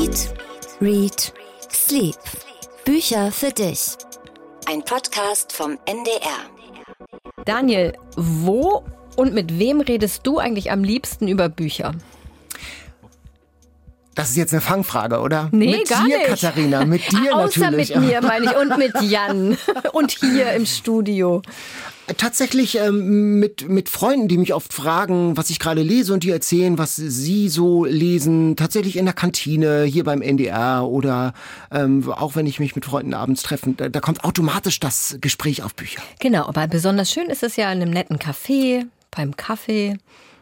Eat, Read, Sleep. Bücher für dich. Ein Podcast vom NDR. Daniel, wo und mit wem redest du eigentlich am liebsten über Bücher? Das ist jetzt eine Fangfrage, oder? Nee, mit gar dir, nicht. Katharina, mit dir Außer natürlich. mit mir, meine ich, und mit Jan. Und hier im Studio. Tatsächlich ähm, mit, mit Freunden, die mich oft fragen, was ich gerade lese und die erzählen, was sie so lesen. Tatsächlich in der Kantine, hier beim NDR oder ähm, auch wenn ich mich mit Freunden abends treffe, da, da kommt automatisch das Gespräch auf Bücher. Genau, aber besonders schön ist es ja in einem netten Café, beim Kaffee.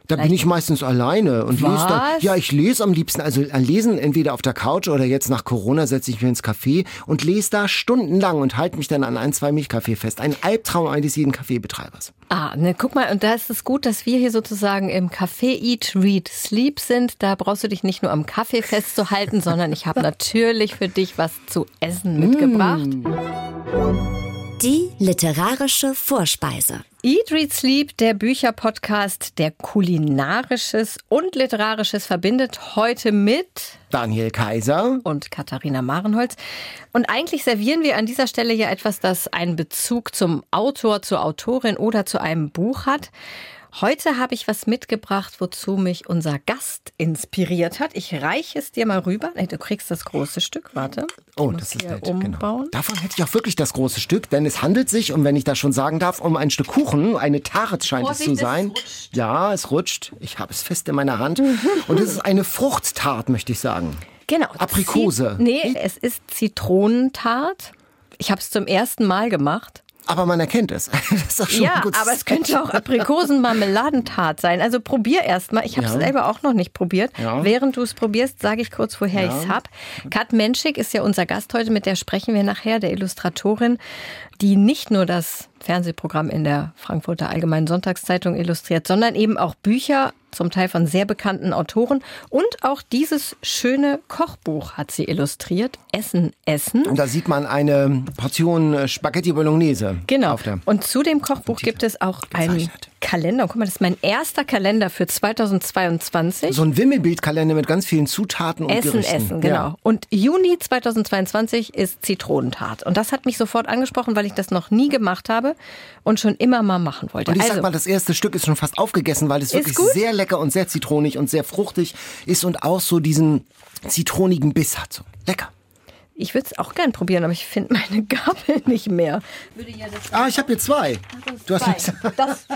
Da bin ich meistens alleine und lese dann. Was? Ja, ich lese am liebsten, also äh, lesen entweder auf der Couch oder jetzt nach Corona setze ich mich ins Café und lese da stundenlang und halte mich dann an ein, zwei Milchkaffee fest. Ein Albtraum eines jeden Kaffeebetreibers. Ah, ne, guck mal, und da ist es gut, dass wir hier sozusagen im Café Eat, Read, Sleep sind. Da brauchst du dich nicht nur am Kaffee festzuhalten, sondern ich habe natürlich für dich was zu essen mitgebracht. Die literarische Vorspeise. Eat, Read, Sleep, der Bücherpodcast, der kulinarisches und literarisches verbindet heute mit Daniel Kaiser. und Katharina Marenholz. Und eigentlich servieren wir an dieser Stelle ja etwas, das einen Bezug zum Autor, zur Autorin oder zu einem Buch hat. Heute habe ich was mitgebracht, wozu mich unser Gast inspiriert hat. Ich reiche es dir mal rüber. Nee, du kriegst das große Stück, warte. Ich Oh, das ist nett. Genau. umbauen. Davon hätte ich auch wirklich das große Stück, denn es handelt sich, und wenn ich das schon sagen darf, um ein Stück Kuchen. Eine Tarte scheint Vorsicht, es es zu sein. rutscht. Ja, es rutscht. Ich habe es fest in meiner Hand. und es ist eine Fruchttart, möchte ich sagen. Genau. Aprikose. Zit- Nee, es ist Zitronentart. Ich habe es zum ersten Mal gemacht. Aber man erkennt es. Ja, aber es könnte auch Aprikosenmarmeladentart sein. Also probier erst mal. Ich habe es Ja. selber auch noch nicht probiert. Ja. Während du es probierst, sage ich kurz, woher ich es hab. Kat Menschik ist ja unser Gast heute, mit der sprechen wir nachher, der Illustratorin, die nicht nur das Fernsehprogramm in der Frankfurter Allgemeinen Sonntagszeitung illustriert, sondern eben auch Bücher, zum Teil von sehr bekannten Autoren. Und auch dieses schöne Kochbuch hat sie illustriert. Essen, Essen. Und da sieht man eine Portion Spaghetti Bolognese. Genau. Und zu dem Kochbuch gibt es auch einen gezeichnet. Kalender. Guck mal, das ist mein erster Kalender für 2022. so ein Wimmelbildkalender mit ganz vielen Zutaten und Essen, Gerichten. Essen, genau. Ja. Und Juni 2022 ist Zitronentart. Und das hat mich sofort angesprochen, weil ich das noch nie gemacht habe und schon immer mal machen wollte. Und ich also, sag mal, das erste Stück ist schon fast aufgegessen, weil es wirklich gut? sehr lecker und sehr zitronig und sehr fruchtig ist und auch so diesen zitronigen Biss hat. So. Lecker. Ich würde es auch gern probieren, aber ich finde meine Gabel nicht mehr. Ja Ah, ich habe hier zwei. Du hast nichts. das,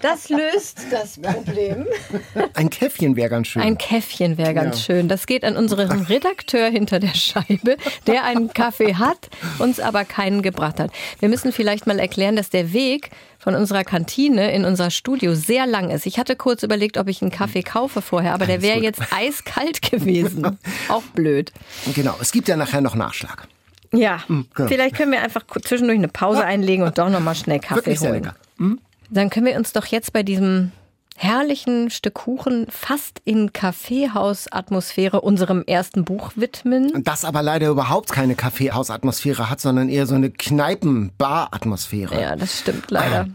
das löst das Problem. Ein Käffchen wäre ganz schön. Ein Käffchen wäre ganz schön. Das geht an unseren Redakteur hinter der Scheibe, der einen Kaffee hat, uns aber keinen gebracht hat. Wir müssen vielleicht mal erklären, dass der Weg von unserer Kantine in unser Studio sehr lang ist. Ich hatte kurz überlegt, ob ich einen Kaffee kaufe vorher, aber der Alles wäre gut. jetzt eiskalt gewesen. Auch blöd. genau, es gibt ja nachher noch Nachschlag. Ja, genau. vielleicht können wir einfach zwischendurch eine Pause einlegen und doch nochmal schnell Kaffee Wirklich sehr holen. lecker. Dann können wir uns doch jetzt bei diesem herrlichen Stück Kuchen fast in Kaffeehausatmosphäre unserem ersten Buch widmen. Das aber leider überhaupt keine Kaffeehausatmosphäre hat, sondern eher so eine Kneipen-Bar-Atmosphäre. Ja, das stimmt leider.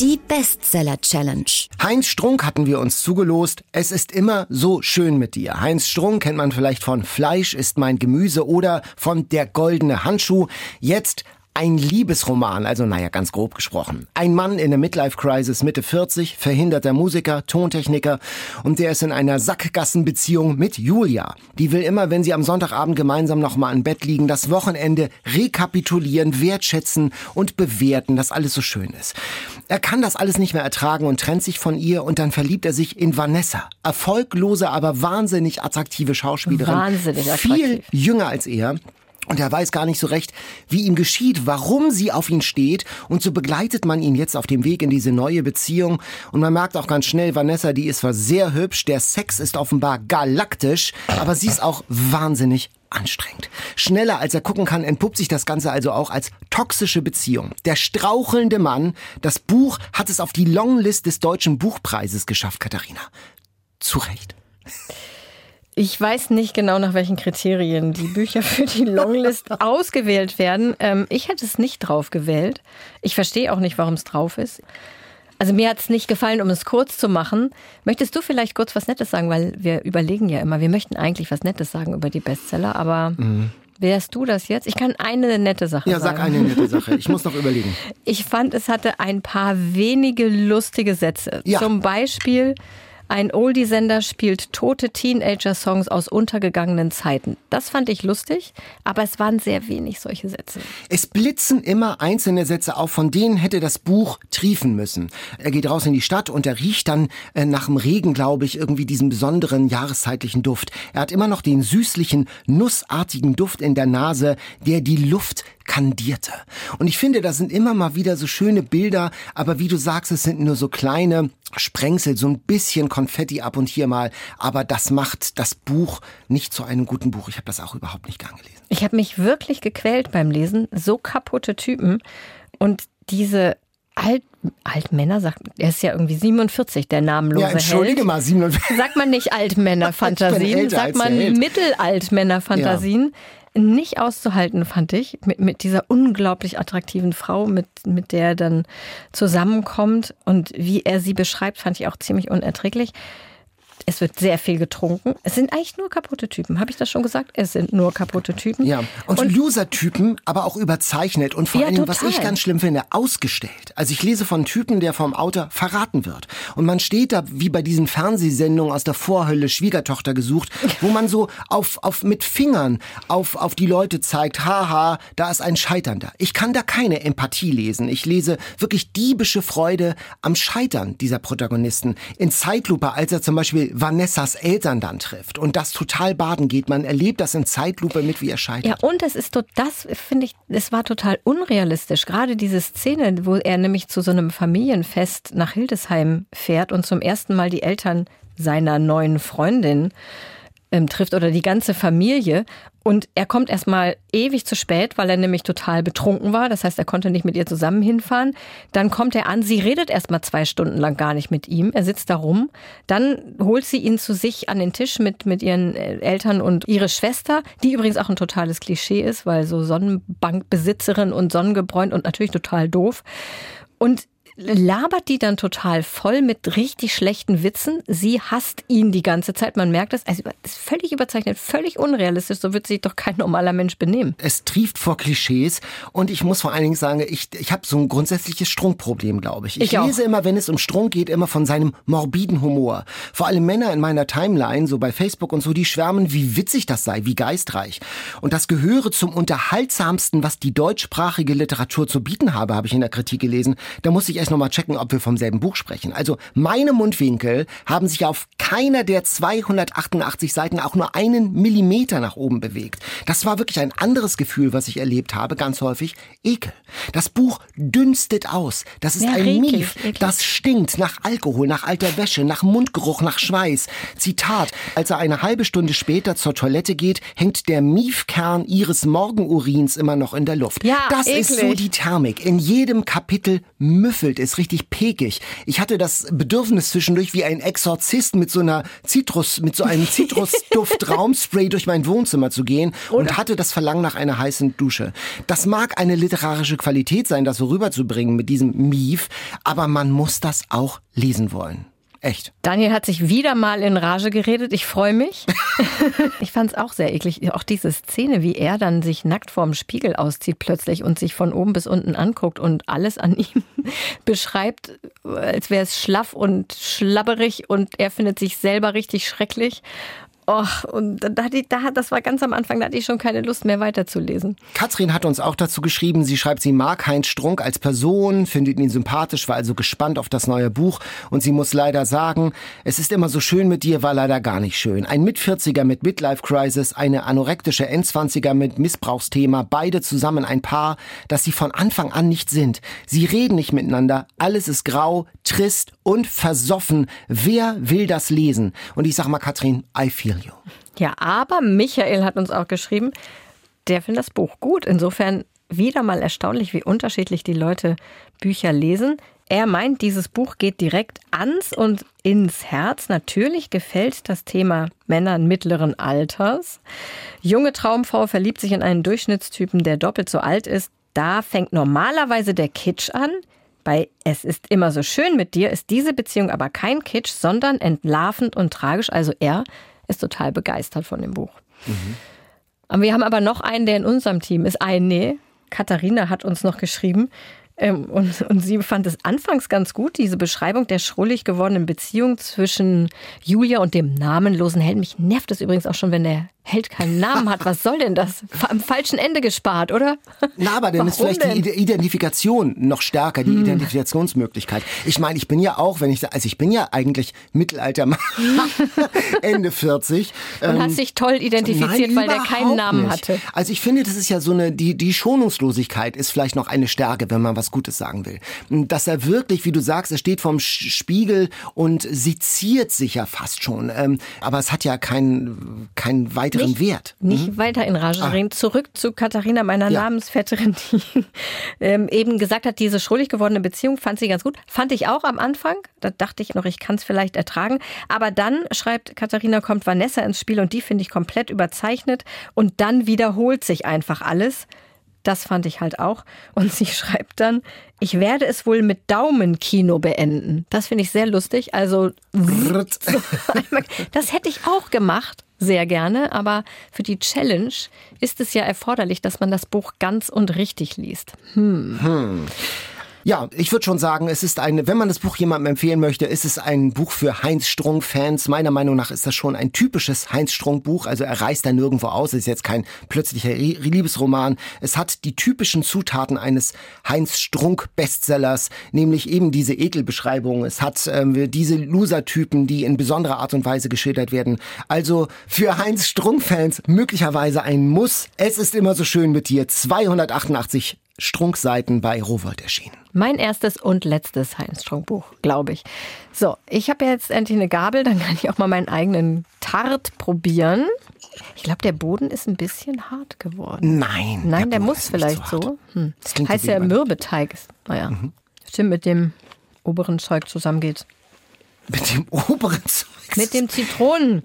Die Bestseller Challenge. Heinz Strunk hatten wir uns zugelost. Es ist immer so schön mit dir. Heinz Strunk kennt man vielleicht von Fleisch ist mein Gemüse oder von Der goldene Handschuh. Jetzt ein Liebesroman, also naja, ganz grob gesprochen. Ein Mann in der Midlife-Crisis, Mitte 40, verhinderter Musiker, Tontechniker und der ist in einer Sackgassenbeziehung mit Julia. Die will immer, wenn sie am Sonntagabend gemeinsam nochmal im Bett liegen, das Wochenende rekapitulieren, wertschätzen und bewerten, dass alles so schön ist. Er kann das alles nicht mehr ertragen und trennt sich von ihr und dann verliebt er sich in Vanessa. Erfolglose, aber wahnsinnig attraktive Schauspielerin. Wahnsinnig Viel attraktiv. jünger als er. Und er weiß gar nicht so recht, wie ihm geschieht, warum sie auf ihn steht. Und so begleitet man ihn jetzt auf dem Weg in diese neue Beziehung. Und man merkt auch ganz schnell, Vanessa, die ist zwar sehr hübsch, der Sex ist offenbar galaktisch, aber sie ist auch wahnsinnig anstrengend. Schneller als er gucken kann, entpuppt sich das Ganze also auch als toxische Beziehung. Der strauchelnde Mann, das Buch hat es auf die Longlist des Deutschen Buchpreises geschafft, Katharina. Zu Recht. Ich weiß nicht genau, nach welchen Kriterien die Bücher für die Longlist ausgewählt werden. Ähm, ich hätte es nicht drauf gewählt. Ich verstehe auch nicht, warum es drauf ist. Also mir hat es nicht gefallen, um es kurz zu machen. Möchtest du vielleicht kurz was Nettes sagen? Weil wir überlegen ja immer, wir möchten eigentlich was Nettes sagen über die Bestseller, aber mhm. wärst du das jetzt? Ich kann eine nette Sache ja, sagen. Ja, sag eine nette Sache. Ich muss noch überlegen. Ich fand, es hatte ein paar wenige lustige Sätze. Ja. Zum Beispiel ein Oldie-Sender spielt tote Teenager-Songs aus untergegangenen Zeiten. Das fand ich lustig, aber es waren sehr wenig solche Sätze. Es blitzen immer einzelne Sätze auf, von denen hätte das Buch triefen müssen. Er geht raus in die Stadt und er riecht dann äh, nach dem Regen, glaube ich, irgendwie diesen besonderen jahreszeitlichen Duft. Er hat immer noch den süßlichen, nussartigen Duft in der Nase, der die Luft kandierte. Und ich finde, da sind immer mal wieder so schöne Bilder, aber wie du sagst, es sind nur so kleine Sprengsel, so ein bisschen Konfetti ab und hier mal, aber das macht das Buch nicht zu einem guten Buch. Ich habe das auch überhaupt nicht gern gelesen. Ich habe mich wirklich gequält beim Lesen, so kaputte Typen und diese Alt, Altmänner, sagt, er ist ja irgendwie 47, der namenlose ja, entschuldige Held. mal, 47. Sagt man nicht Altmännerfantasien, sagt man Mittelaltmännerfantasien. Ja nicht auszuhalten, fand ich, mit, mit dieser unglaublich attraktiven Frau, mit, mit der er dann zusammenkommt und wie er sie beschreibt, fand ich auch ziemlich unerträglich. Es wird sehr viel getrunken. Es sind eigentlich nur kaputte Typen. Habe ich das schon gesagt? Es sind nur kaputte Typen. Ja. Und, und Loser-Typen, aber auch überzeichnet und vor ja, allem, was ich ganz schlimm finde, ausgestellt. Also ich lese von Typen, der vom Autor verraten wird. Und man steht da wie bei diesen Fernsehsendungen aus der Vorhölle Schwiegertochter gesucht, wo man so auf, auf mit Fingern auf, auf die Leute zeigt, haha, da ist ein Scheiternder. Ich kann da keine Empathie lesen. Ich lese wirklich diebische Freude am Scheitern dieser Protagonisten. In Zeitlupe, als er zum Beispiel Vanessas Eltern dann trifft und das total baden geht. Man erlebt das in Zeitlupe mit, wie er scheitert. Ja, und es ist das finde ich, es war total unrealistisch. Gerade diese Szene, wo er nämlich zu so einem Familienfest nach Hildesheim fährt und zum ersten Mal die Eltern seiner neuen Freundin ähm, trifft oder die ganze Familie. Und er kommt erstmal ewig zu spät, weil er nämlich total betrunken war. Das heißt, er konnte nicht mit ihr zusammen hinfahren. Dann kommt er an, sie redet erstmal zwei Stunden lang gar nicht mit ihm. Er sitzt da rum. Dann holt sie ihn zu sich an den Tisch mit, mit ihren äh, Eltern und ihre Schwester, die übrigens auch ein totales Klischee ist, weil so Sonnenbankbesitzerin und sonnengebräunt und natürlich total doof. Und labert die dann total voll mit richtig schlechten Witzen. Sie hasst ihn die ganze Zeit. Man merkt es. Also ist völlig überzeichnet, völlig unrealistisch. So wird sich doch kein normaler Mensch benehmen. Es trieft vor Klischees und ich muss vor allen Dingen sagen, ich, ich habe so ein grundsätzliches Strunkproblem, glaube ich. Ich, ich lese immer, wenn es um Strunk geht, immer von seinem morbiden Humor. Vor allem Männer in meiner Timeline, so bei Facebook und so, die schwärmen, wie witzig das sei, wie geistreich. Und das gehöre zum unterhaltsamsten, was die deutschsprachige Literatur zu bieten habe, habe ich in der Kritik gelesen. Da muss ich erst nochmal checken, ob wir vom selben Buch sprechen. Also meine Mundwinkel haben sich auf keiner der 288 Seiten auch nur einen Millimeter nach oben bewegt. Das war wirklich ein anderes Gefühl, was ich erlebt habe, ganz häufig. Ekel. Das Buch dünstet aus. Das ist ja, ein Mief. Das stinkt nach Alkohol, nach alter Wäsche, nach Mundgeruch, nach Schweiß. Zitat. Als er eine halbe Stunde später zur Toilette geht, hängt der Miefkern ihres Morgenurins immer noch in der Luft. Ja, das eklig. ist so die Thermik. In jedem Kapitel müffelt ist, richtig pekig. Ich hatte das Bedürfnis zwischendurch wie ein Exorzist mit so einer Zitrus, mit so einem Zitrusduft Raumspray durch mein Wohnzimmer zu gehen Oder? und hatte das Verlangen nach einer heißen Dusche. Das mag eine literarische Qualität sein, das so rüberzubringen mit diesem Mief, aber man muss das auch lesen wollen. Echt. Daniel hat sich wieder mal in Rage geredet. Ich freue mich. ich fand es auch sehr eklig. Auch diese Szene, wie er dann sich nackt vorm Spiegel auszieht plötzlich und sich von oben bis unten anguckt und alles an ihm beschreibt, als wäre es schlaff und schlabberig und er findet sich selber richtig schrecklich. Och, und da da, das war ganz am Anfang, da hatte ich schon keine Lust mehr weiterzulesen. Katrin hat uns auch dazu geschrieben, sie schreibt, sie mag Heinz Strunk als Person, findet ihn sympathisch, war also gespannt auf das neue Buch und sie muss leider sagen, es ist immer so schön mit dir, war leider gar nicht schön. Ein Mit-40er mit Midlife Crisis, eine anorektische Endzwanziger mit Missbrauchsthema, beide zusammen ein Paar, das sie von Anfang an nicht sind. Sie reden nicht miteinander, alles ist grau, trist und versoffen. Wer will das lesen? Und ich sag mal, Katrin, I feel you. Ja, aber Michael hat uns auch geschrieben, der findet das Buch gut. Insofern wieder mal erstaunlich, wie unterschiedlich die Leute Bücher lesen. Er meint, dieses Buch geht direkt ans und ins Herz. Natürlich gefällt das Thema Männern mittleren Alters. Junge Traumfrau verliebt sich in einen Durchschnittstypen, der doppelt so alt ist. Da fängt normalerweise der Kitsch an. Bei Es ist immer so schön mit dir ist diese Beziehung aber kein Kitsch, sondern entlarvend und tragisch. Also er ist total begeistert von dem Buch. Mhm. Wir haben aber noch einen, der in unserem Team ist. Eine, Katharina hat uns noch geschrieben, ähm, und, und sie fand es anfangs ganz gut, diese Beschreibung der schrullig gewordenen Beziehung zwischen Julia und dem namenlosen Helden. Mich nervt es übrigens auch schon, wenn der Held keinen Namen hat. Was soll denn das? Am falschen Ende gespart, oder? Na, aber dann ist vielleicht denn? die Identifikation noch stärker, die hm. Identifikationsmöglichkeit. Ich meine, ich bin ja auch, wenn ich, also ich bin ja eigentlich Mittelalter, Ende 40. Und ähm, hast dich toll identifiziert, nein, weil der keinen Namen nicht. hatte. Also ich finde, das ist ja so eine, die, die Schonungslosigkeit ist vielleicht noch eine Stärke, wenn man was Gutes sagen will. Dass er wirklich, wie du sagst, er steht vorm Spiegel und seziert sich ja fast schon. Ähm, aber es hat ja keinen, keinen weiteren weiteren nicht, Wert. Nicht mhm. weiter in Rage reden. Zurück zu Katharina, meiner ja. Namensvetterin, die ähm, eben gesagt hat, diese schrullig gewordene Beziehung fand sie ganz gut. Fand ich auch am Anfang. Da dachte ich noch, ich kann es vielleicht ertragen. Aber dann schreibt Katharina, kommt Vanessa ins Spiel und die finde ich komplett überzeichnet. Und dann wiederholt sich einfach alles. Das fand ich halt auch. Und sie schreibt dann, ich werde es wohl mit Daumenkino beenden. Das finde ich sehr lustig. Also, das hätte ich auch gemacht sehr gerne, aber für die Challenge ist es ja erforderlich, dass man das Buch ganz und richtig liest. Hm. Hm. Ja, ich würde schon sagen, es ist ein, wenn man das Buch jemandem empfehlen möchte, ist es ein Buch für Heinz Strunk-Fans. Meiner Meinung nach ist das schon ein typisches Heinz Strunk-Buch. Also er reißt da nirgendwo aus. Es ist jetzt kein plötzlicher Liebesroman. Es hat die typischen Zutaten eines Heinz Strunk-Bestsellers, nämlich eben diese Ekelbeschreibung. Es hat ähm, diese Loser-Typen, die in besonderer Art und Weise geschildert werden. Also für Heinz Strunk-Fans möglicherweise ein Muss. Es ist immer so schön mit dir. 288 Strunkseiten bei Rowold erschienen. Mein erstes und letztes Heinz Strunk Buch, glaube ich. So, ich habe jetzt endlich eine Gabel, dann kann ich auch mal meinen eigenen Tart probieren. Ich glaube, der Boden ist ein bisschen hart geworden. Nein. Nein, der, der muss vielleicht so. so. Hm. heißt ja Mürbeteig. naja, mhm. stimmt mit dem oberen Zeug zusammengeht. Mit dem oberen Zeug? Mit dem Zitronen.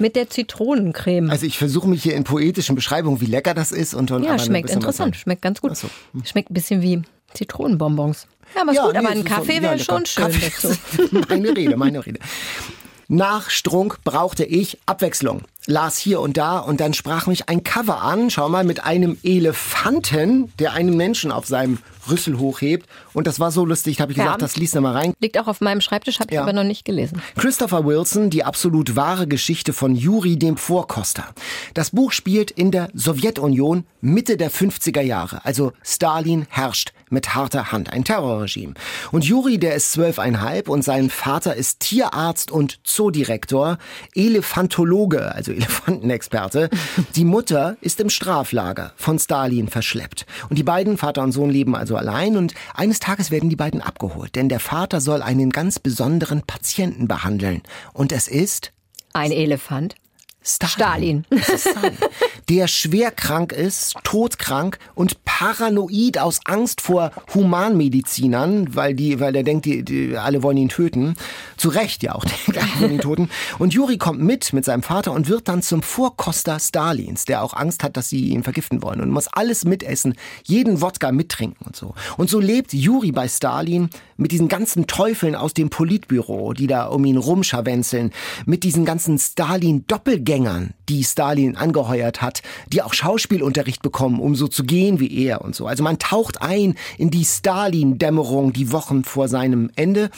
Mit der Zitronencreme. Also ich versuche mich hier in poetischen Beschreibungen, wie lecker das ist. Und, und ja, schmeckt interessant, schmeckt ganz gut. So. Hm. Schmeckt ein bisschen wie Zitronenbonbons. Ja, aber ja, gut, nee, aber ein Kaffee wäre ja, schon schön dazu. meine Rede, meine Rede. Nach Strunk brauchte ich Abwechslung. Las hier und da und dann sprach mich ein Cover an, schau mal, mit einem Elefanten, der einen Menschen auf seinem Rüssel hochhebt. Und das war so lustig, habe ich ja. gesagt, das liest mal rein. Liegt auch auf meinem Schreibtisch, habe ich ja. aber noch nicht gelesen. Christopher Wilson, die absolut wahre Geschichte von Juri dem Vorkoster. Das Buch spielt in der Sowjetunion Mitte der 50er Jahre. Also Stalin herrscht mit harter Hand, ein Terrorregime. Und Juri, der ist zwölfeinhalb und sein Vater ist Tierarzt und Zoodirektor, Elefantologe, also Elefantenexperte. Die Mutter ist im Straflager von Stalin verschleppt. Und die beiden, Vater und Sohn, leben also allein und eines Tages werden die beiden abgeholt, denn der Vater soll einen ganz besonderen Patienten behandeln. Und es ist ein Elefant. Stalin. Stalin. Der schwer krank ist, todkrank und paranoid aus Angst vor Humanmedizinern, weil die, weil er denkt, die, die alle wollen ihn töten. Zu Recht ja auch, die wollen ihn töten. Und Juri kommt mit mit seinem Vater und wird dann zum Vorkoster Stalins, der auch Angst hat, dass sie ihn vergiften wollen und muss alles mitessen, jeden Wodka mittrinken und so. Und so lebt Juri bei Stalin mit diesen ganzen Teufeln aus dem Politbüro, die da um ihn rumscharwenzeln, mit diesen ganzen Stalin-Doppelgängern Doppelgängern, die Stalin angeheuert hat, die auch Schauspielunterricht bekommen, um so zu gehen wie er und so. Also man taucht ein in die Stalin-Dämmerung die Wochen vor seinem Ende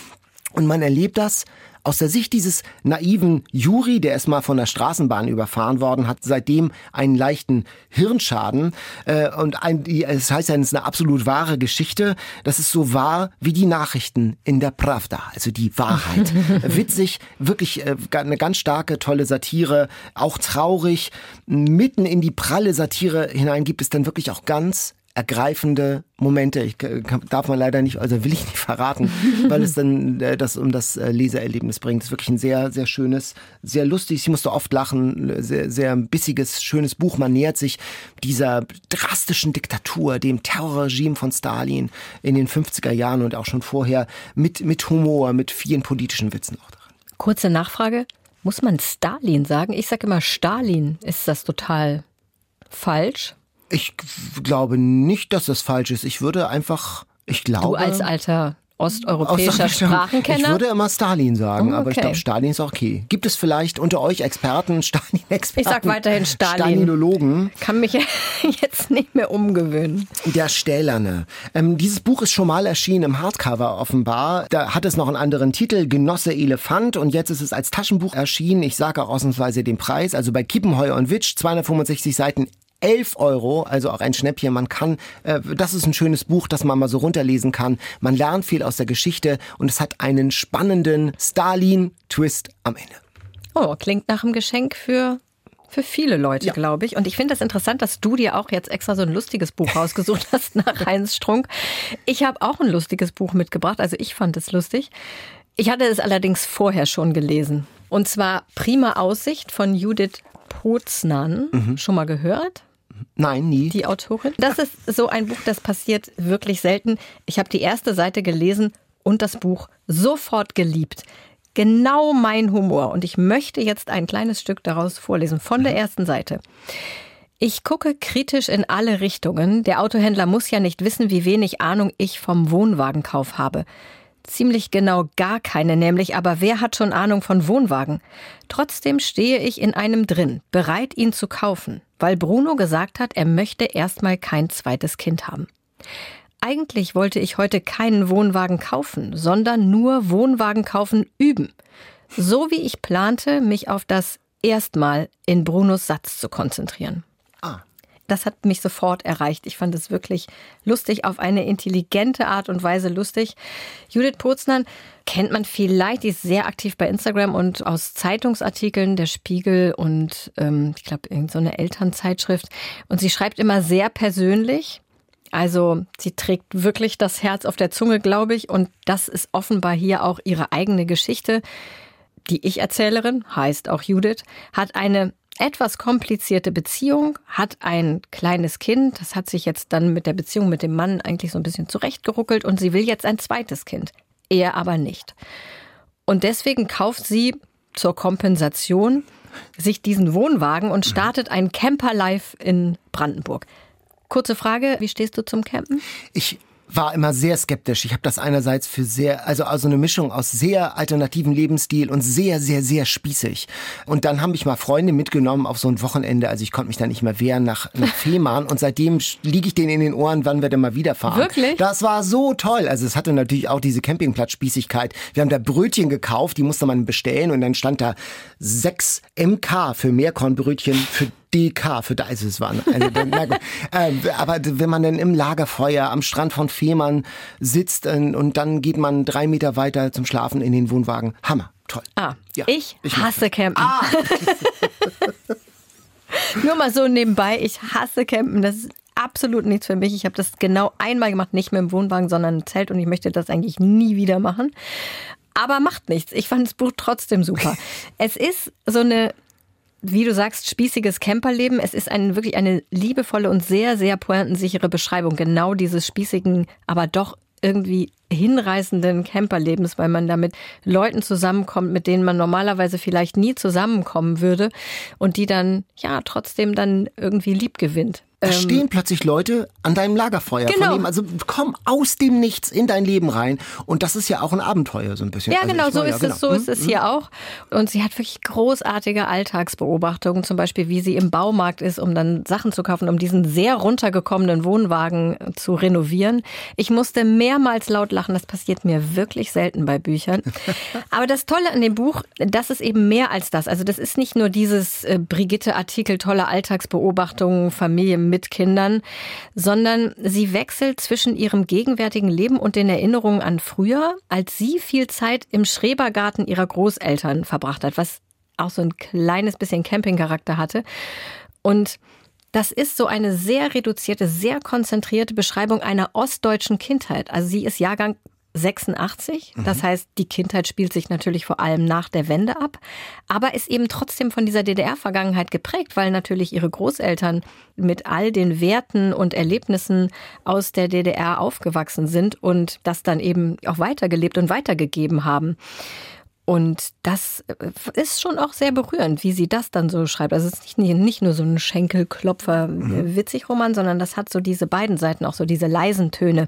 und man erlebt das aus der Sicht dieses naiven Juri, der erst mal von der Straßenbahn überfahren worden, hat seitdem einen leichten Hirnschaden. Äh, und ein, es heißt ja, es ist eine absolut wahre Geschichte. Das ist so wahr wie die Nachrichten in der Pravda, also die Wahrheit. Witzig, wirklich äh, eine ganz starke, tolle Satire, auch traurig. Mitten in die pralle Satire hinein gibt es dann wirklich auch ganz ergreifende Momente. Ich darf man leider nicht, also will ich nicht verraten, weil es dann äh, das um das äh, Lesererlebnis bringt. Es ist wirklich ein sehr, sehr schönes, sehr lustiges, ich musste oft lachen, sehr, sehr bissiges, schönes Buch. Man nähert sich dieser drastischen Diktatur, dem Terrorregime von Stalin in den 50er Jahren und auch schon vorher mit, mit Humor, mit vielen politischen Witzen auch daran. Kurze Nachfrage. Muss man Stalin sagen? Ich sage immer Stalin. Ist das total falsch? Ich glaube nicht, dass das falsch ist. Ich würde einfach, ich glaube. Du als alter osteuropäischer Sprachenkenner. Ich würde immer Stalin sagen, oh, okay. aber ich glaube, Stalin ist okay. Gibt es vielleicht unter euch Experten, Stalin-Experten? Ich sag weiterhin Stalin. Stalinologen. Kann mich jetzt nicht mehr umgewöhnen. Der Stählerne. Ähm, dieses Buch ist schon mal erschienen im Hardcover offenbar. Da hat es noch einen anderen Titel, Genosse Elefant. Und jetzt ist es als Taschenbuch erschienen. Ich sage auch ausnahmsweise den Preis. Also bei Kiepenheuer und Witsch, 265 Seiten, 11 Euro, also auch ein Schnäppchen. Man kann, äh, das ist ein schönes Buch, das man mal so runterlesen kann. Man lernt viel aus der Geschichte und es hat einen spannenden Stalin-Twist am Ende. Oh, klingt nach einem Geschenk für für viele Leute, ja. glaube ich. Und ich finde das interessant, dass du dir auch jetzt extra so ein lustiges Buch rausgesucht hast nach Heinz Strunk. Ich habe auch ein lustiges Buch mitgebracht, also ich fand es lustig. Ich hatte es allerdings vorher schon gelesen. Und zwar Prima Aussicht von Judith Poznan. Mhm. Schon mal gehört? Nein, nie. Die Autorin. Das ist so ein Buch, das passiert wirklich selten. Ich habe die erste Seite gelesen und das Buch sofort geliebt. Genau mein Humor. Und ich möchte jetzt ein kleines Stück daraus vorlesen, von der ersten Seite. Ich gucke kritisch in alle Richtungen. Der Autohändler muss ja nicht wissen, wie wenig Ahnung ich vom Wohnwagenkauf habe. Ziemlich genau gar keine nämlich, aber wer hat schon Ahnung von Wohnwagen? Trotzdem stehe ich in einem drin, bereit ihn zu kaufen, weil Bruno gesagt hat, er möchte erstmal kein zweites Kind haben. Eigentlich wollte ich heute keinen Wohnwagen kaufen, sondern nur Wohnwagen kaufen üben. So wie ich plante, mich auf das erstmal in Brunos Satz zu konzentrieren das hat mich sofort erreicht. Ich fand es wirklich lustig, auf eine intelligente Art und Weise lustig. Judith Poznan kennt man vielleicht, die ist sehr aktiv bei Instagram und aus Zeitungsartikeln, der Spiegel und ähm, ich glaube, irgendeine so Elternzeitschrift. Und sie schreibt immer sehr persönlich. Also sie trägt wirklich das Herz auf der Zunge, glaube ich. Und das ist offenbar hier auch ihre eigene Geschichte. Die Ich-Erzählerin, heißt auch Judith, hat eine etwas komplizierte Beziehung, hat ein kleines Kind, das hat sich jetzt dann mit der Beziehung mit dem Mann eigentlich so ein bisschen zurechtgeruckelt und sie will jetzt ein zweites Kind. Er aber nicht. Und deswegen kauft sie zur Kompensation sich diesen Wohnwagen und startet ein Camper-Life in Brandenburg. Kurze Frage, wie stehst du zum Campen? Ich war immer sehr skeptisch. Ich habe das einerseits für sehr, also also eine Mischung aus sehr alternativen Lebensstil und sehr, sehr, sehr spießig. Und dann haben mich mal Freunde mitgenommen auf so ein Wochenende, also ich konnte mich da nicht mehr wehren, nach, nach Fehmarn und seitdem liege ich denen in den Ohren, wann wir denn mal wieder fahren. Wirklich? Das war so toll. Also es hatte natürlich auch diese Campingplatz-Spießigkeit. Wir haben da Brötchen gekauft, die musste man bestellen und dann stand da 6 MK für Meerkornbrötchen für DK für da ist es war. Also. Ähm, aber wenn man dann im Lagerfeuer am Strand von Fehmarn sitzt äh, und dann geht man drei Meter weiter zum Schlafen in den Wohnwagen. Hammer, toll. Ah, ja, ich, ich hasse Campen. Ah. Nur mal so nebenbei, ich hasse Campen. Das ist absolut nichts für mich. Ich habe das genau einmal gemacht, nicht mit dem Wohnwagen, sondern im Zelt und ich möchte das eigentlich nie wieder machen. Aber macht nichts. Ich fand das Buch trotzdem super. Es ist so eine wie du sagst, spießiges Camperleben. Es ist ein, wirklich eine liebevolle und sehr, sehr pointensichere Beschreibung genau dieses spießigen, aber doch irgendwie hinreißenden Camperlebens, weil man da mit Leuten zusammenkommt, mit denen man normalerweise vielleicht nie zusammenkommen würde und die dann ja trotzdem dann irgendwie lieb gewinnt. Da ähm, stehen plötzlich Leute an deinem Lagerfeuer. Genau. Von dem, also komm aus dem Nichts in dein Leben rein. Und das ist ja auch ein Abenteuer so ein bisschen. Ja, also genau, so ist ja, es, genau. so ist es hier mhm. auch. Und sie hat wirklich großartige Alltagsbeobachtungen, zum Beispiel wie sie im Baumarkt ist, um dann Sachen zu kaufen, um diesen sehr runtergekommenen Wohnwagen zu renovieren. Ich musste mehrmals laut lachen. Das passiert mir wirklich selten bei Büchern. Aber das Tolle an dem Buch, das ist eben mehr als das. Also das ist nicht nur dieses äh, Brigitte-Artikel, tolle Alltagsbeobachtungen, Familie mit Kindern, sondern sie wechselt zwischen ihrem gegenwärtigen Leben und den Erinnerungen an früher, als sie viel Zeit im Schrebergarten ihrer Großeltern verbracht hat, was auch so ein kleines bisschen Campingcharakter hatte. Und das ist so eine sehr reduzierte, sehr konzentrierte Beschreibung einer ostdeutschen Kindheit. Also sie ist Jahrgang 86. Das mhm. heißt, die Kindheit spielt sich natürlich vor allem nach der Wende ab, aber ist eben trotzdem von dieser DDR-Vergangenheit geprägt, weil natürlich ihre Großeltern mit all den Werten und Erlebnissen aus der DDR aufgewachsen sind und das dann eben auch weitergelebt und weitergegeben haben. Und das äh, ist schon auch sehr berührend, wie sie das dann so schreibt. Also es ist nicht, nicht nur so ein Schenkelklopfer-Witzig-Roman, mhm. sondern das hat so diese beiden Seiten, auch so diese leisen Töne.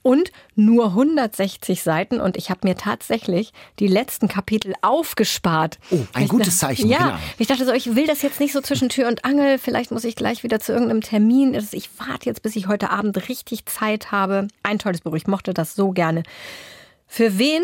Und nur 160 Seiten und ich habe mir tatsächlich die letzten Kapitel aufgespart. Oh, ein gutes Zeichen. Ja, genau. ich dachte so, ich will das jetzt nicht so zwischen Tür und Angel. Vielleicht muss ich gleich wieder zu irgendeinem Termin. Ich warte jetzt, bis ich heute Abend richtig Zeit habe. Ein tolles Buch. Ich mochte das so gerne. Für wen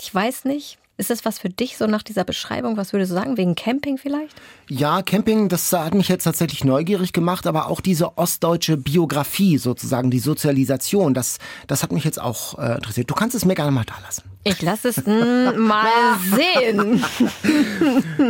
ich weiß nicht. Ist das was für dich so nach dieser Beschreibung? Was würdest du sagen? Wegen Camping vielleicht? Ja, Camping, das hat mich jetzt tatsächlich neugierig gemacht, aber auch diese ostdeutsche Biografie sozusagen, die Sozialisation, das, das hat mich jetzt auch äh, interessiert. Du kannst es mir gerne mal da lassen. Ich lasse es mal sehen.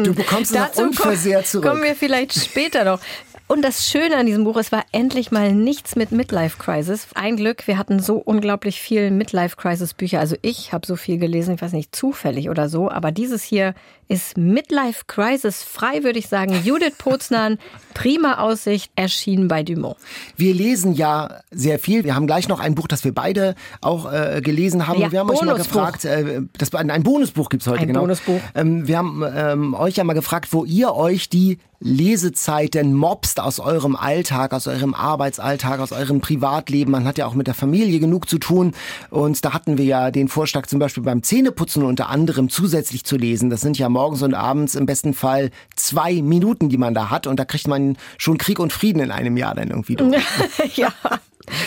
Du bekommst es noch unversehrt zurück. Kommen wir vielleicht später noch. Und das Schöne an diesem Buch, es war endlich mal nichts mit Midlife Crisis. Ein Glück, wir hatten so unglaublich viel Midlife Crisis Bücher. Also ich habe so viel gelesen, ich weiß nicht, zufällig oder so. Aber dieses hier ist Midlife Crisis frei, würde ich sagen. Judith Poznan, prima Aussicht, erschienen bei Dumont. Wir lesen ja sehr viel. Wir haben gleich noch ein Buch, das wir beide auch äh, gelesen haben. Ja, wir haben Bonusbuch. euch mal gefragt, äh, das, ein Bonusbuch gibt's heute, ein genau. Bonusbuch. Ähm, wir haben ähm, euch ja mal gefragt, wo ihr euch die Lesezeiten mobst aus eurem Alltag, aus eurem Arbeitsalltag, aus eurem Privatleben. Man hat ja auch mit der Familie genug zu tun. Und da hatten wir ja den Vorschlag zum Beispiel beim Zähneputzen unter anderem zusätzlich zu lesen. Das sind ja morgens und abends im besten Fall zwei Minuten, die man da hat. Und da kriegt man schon Krieg und Frieden in einem Jahr dann irgendwie durch. ja.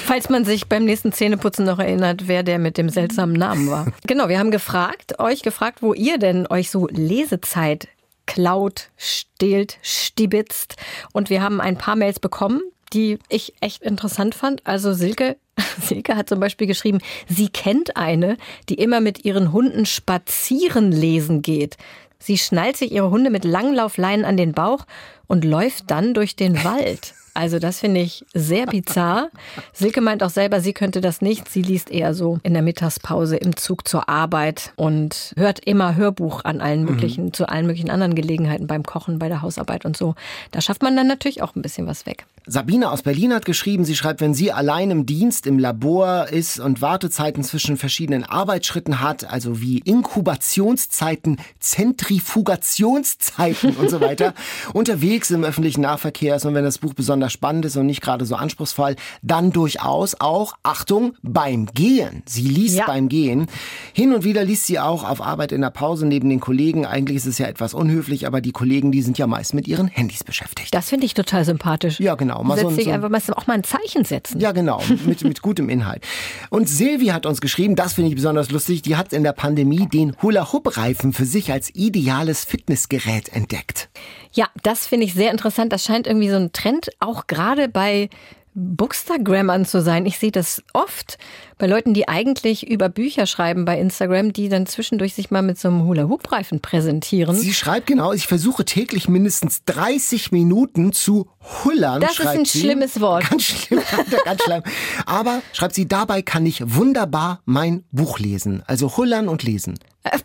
Falls man sich beim nächsten Zähneputzen noch erinnert, wer der mit dem seltsamen Namen war. Genau, wir haben gefragt, euch gefragt, wo ihr denn euch so Lesezeit klaut, stehlt, stibitzt. Und wir haben ein paar Mails bekommen, die ich echt interessant fand. Also Silke, Silke hat zum Beispiel geschrieben, sie kennt eine, die immer mit ihren Hunden spazieren lesen geht. Sie schnallt sich ihre Hunde mit Langlaufleinen an den Bauch und läuft dann durch den Wald. Also das finde ich sehr bizarr. Silke meint auch selber, sie könnte das nicht. Sie liest eher so in der Mittagspause im Zug zur Arbeit und hört immer Hörbuch an allen möglichen, mhm. zu allen möglichen anderen Gelegenheiten beim Kochen, bei der Hausarbeit und so. Da schafft man dann natürlich auch ein bisschen was weg. Sabine aus Berlin hat geschrieben, sie schreibt, wenn sie allein im Dienst im Labor ist und Wartezeiten zwischen verschiedenen Arbeitsschritten hat, also wie Inkubationszeiten, Zentrifugationszeiten und so weiter, unterwegs im öffentlichen Nahverkehr ist und wenn das Buch besonders spannend ist und nicht gerade so anspruchsvoll, dann durchaus auch, Achtung, beim Gehen. Sie liest ja. beim Gehen. Hin und wieder liest sie auch auf Arbeit in der Pause neben den Kollegen. Eigentlich ist es ja etwas unhöflich, aber die Kollegen, die sind ja meist mit ihren Handys beschäftigt. Das finde ich total sympathisch. Ja, genau. Mal Setz so, so einfach mal, auch mal ein Zeichen setzen. Ja, genau, mit, mit gutem Inhalt. Und Silvi hat uns geschrieben, das finde ich besonders lustig, die hat in der Pandemie den Hula-Hoop-Reifen für sich als ideales Fitnessgerät entdeckt. Ja, das finde ich sehr interessant. Das scheint irgendwie so ein Trend, auch gerade bei Bookstagrammern zu sein. Ich sehe das oft bei Leuten, die eigentlich über Bücher schreiben bei Instagram, die dann zwischendurch sich mal mit so einem Hula-Hoop-Reifen präsentieren. Sie schreibt genau, ich versuche täglich mindestens 30 Minuten zu hullern. Das ist ein sie. schlimmes Wort. Ganz schlimm, ganz schlimm. Aber schreibt sie, dabei kann ich wunderbar mein Buch lesen. Also hullern und lesen.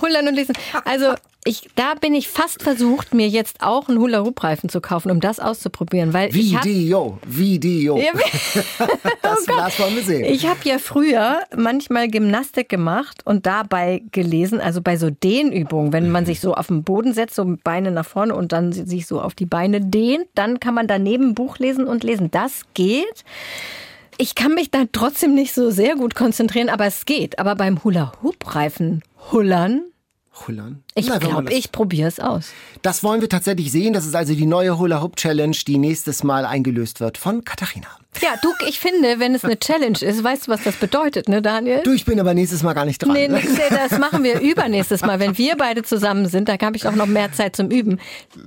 Hullern und lesen. Also ich, da bin ich fast versucht, mir jetzt auch einen Hula-Hoop-Reifen zu kaufen, um das auszuprobieren. Weil Video, Video. Ja, das, oh das wollen wir sehen. Ich habe ja früher manchmal Gymnastik gemacht und dabei gelesen, also bei so Dehnübungen, wenn man sich so auf den Boden setzt, so Beine nach vorne und dann sich so auf die Beine dehnt, dann kann man daneben ein Buch lesen und lesen. Das geht. Ich kann mich da trotzdem nicht so sehr gut konzentrieren, aber es geht. Aber beim Hula-Hoop-Reifen hullern, Hullern? Ich glaube, ich probiere es aus. Das wollen wir tatsächlich sehen. Das ist also die neue Hula Hoop Challenge, die nächstes Mal eingelöst wird von Katharina. Ja, du, ich finde, wenn es eine Challenge ist, weißt du, was das bedeutet, ne, Daniel? Du, ich bin aber nächstes Mal gar nicht dran. Nee, das machen wir übernächstes Mal. Wenn wir beide zusammen sind, da habe ich auch noch mehr Zeit zum Üben.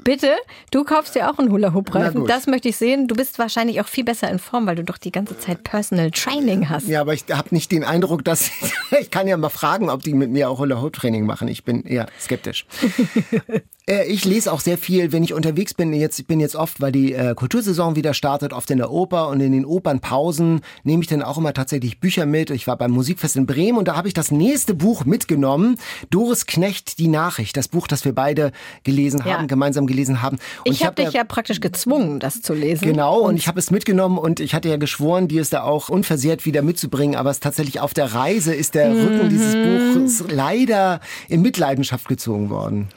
Bitte, du kaufst dir auch einen Hula-Hoop-Reifen. Das möchte ich sehen. Du bist wahrscheinlich auch viel besser in Form, weil du doch die ganze Zeit Personal Training hast. Ja, aber ich habe nicht den Eindruck, dass ich kann ja mal fragen, ob die mit mir auch Hula-Hoop-Training machen. Ich bin eher skeptisch. Äh, ich lese auch sehr viel, wenn ich unterwegs bin. Jetzt, ich bin jetzt oft, weil die äh, Kultursaison wieder startet, oft in der Oper und in den den Opernpausen nehme ich dann auch immer tatsächlich Bücher mit. Ich war beim Musikfest in Bremen und da habe ich das nächste Buch mitgenommen. Doris Knecht, die Nachricht. Das Buch, das wir beide gelesen ja. haben, gemeinsam gelesen haben. Und ich, ich habe hab dich ja praktisch gezwungen, das zu lesen. Genau, und, und ich habe es mitgenommen und ich hatte ja geschworen, dir es da auch unversehrt wieder mitzubringen. Aber es tatsächlich auf der Reise ist der mhm. Rücken dieses Buches leider in Mitleidenschaft gezogen worden.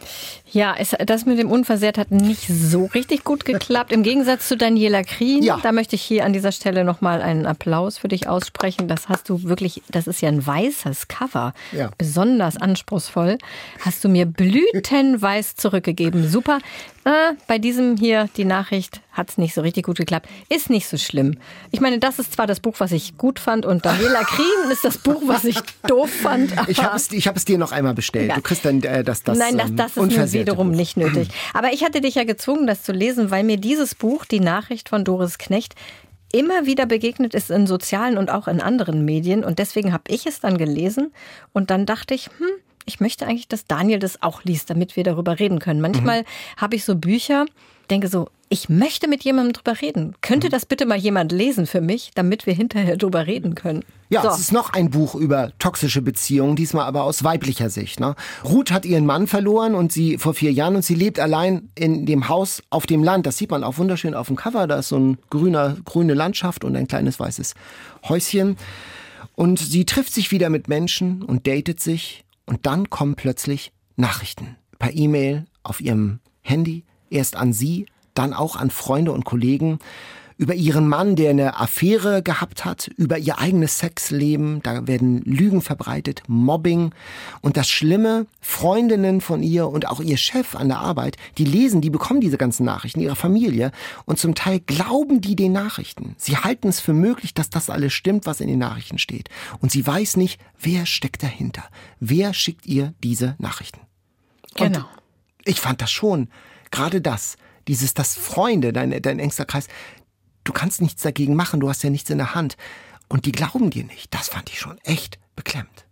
Ja, es, das mit dem Unversehrt hat nicht so richtig gut geklappt. Im Gegensatz zu Daniela Krien, ja. da möchte ich hier an dieser Stelle nochmal einen Applaus für dich aussprechen. Das hast du wirklich, das ist ja ein weißes Cover, ja. besonders anspruchsvoll. Hast du mir blütenweiß zurückgegeben. Super. Äh, bei diesem hier, die Nachricht, hat es nicht so richtig gut geklappt. Ist nicht so schlimm. Ich meine, das ist zwar das Buch, was ich gut fand und Daniela Krien ist das Buch, was ich doof fand. ich habe es, dir noch einmal bestellt. Ja. Du kriegst dann äh, das, das Nein, das, ähm, das ist mir wiederum Buch. nicht nötig. Aber ich hatte dich ja gezwungen, das zu lesen, weil mir dieses Buch, die Nachricht von Doris Knecht, immer wieder begegnet ist in sozialen und auch in anderen Medien. Und deswegen habe ich es dann gelesen und dann dachte ich, hm, ich möchte eigentlich, dass Daniel das auch liest, damit wir darüber reden können. Manchmal mhm. habe ich so Bücher, denke so, ich möchte mit jemandem drüber reden. Könnte das bitte mal jemand lesen für mich, damit wir hinterher drüber reden können? Ja, so. es ist noch ein Buch über toxische Beziehungen, diesmal aber aus weiblicher Sicht. Ne? Ruth hat ihren Mann verloren und sie vor vier Jahren und sie lebt allein in dem Haus auf dem Land. Das sieht man auch wunderschön auf dem Cover. Da ist so ein grüner, grüne Landschaft und ein kleines weißes Häuschen. Und sie trifft sich wieder mit Menschen und datet sich und dann kommen plötzlich Nachrichten. Per E-Mail auf ihrem Handy, erst an sie, dann auch an Freunde und Kollegen über ihren Mann, der eine Affäre gehabt hat, über ihr eigenes Sexleben, da werden Lügen verbreitet, Mobbing und das Schlimme, Freundinnen von ihr und auch ihr Chef an der Arbeit, die lesen, die bekommen diese ganzen Nachrichten, ihre Familie und zum Teil glauben die den Nachrichten. Sie halten es für möglich, dass das alles stimmt, was in den Nachrichten steht und sie weiß nicht, wer steckt dahinter, wer schickt ihr diese Nachrichten. Genau. Und ich fand das schon, gerade das, dieses, dass Freunde, dein, dein engster Kreis, du kannst nichts dagegen machen, du hast ja nichts in der Hand. Und die glauben dir nicht. Das fand ich schon echt beklemmt.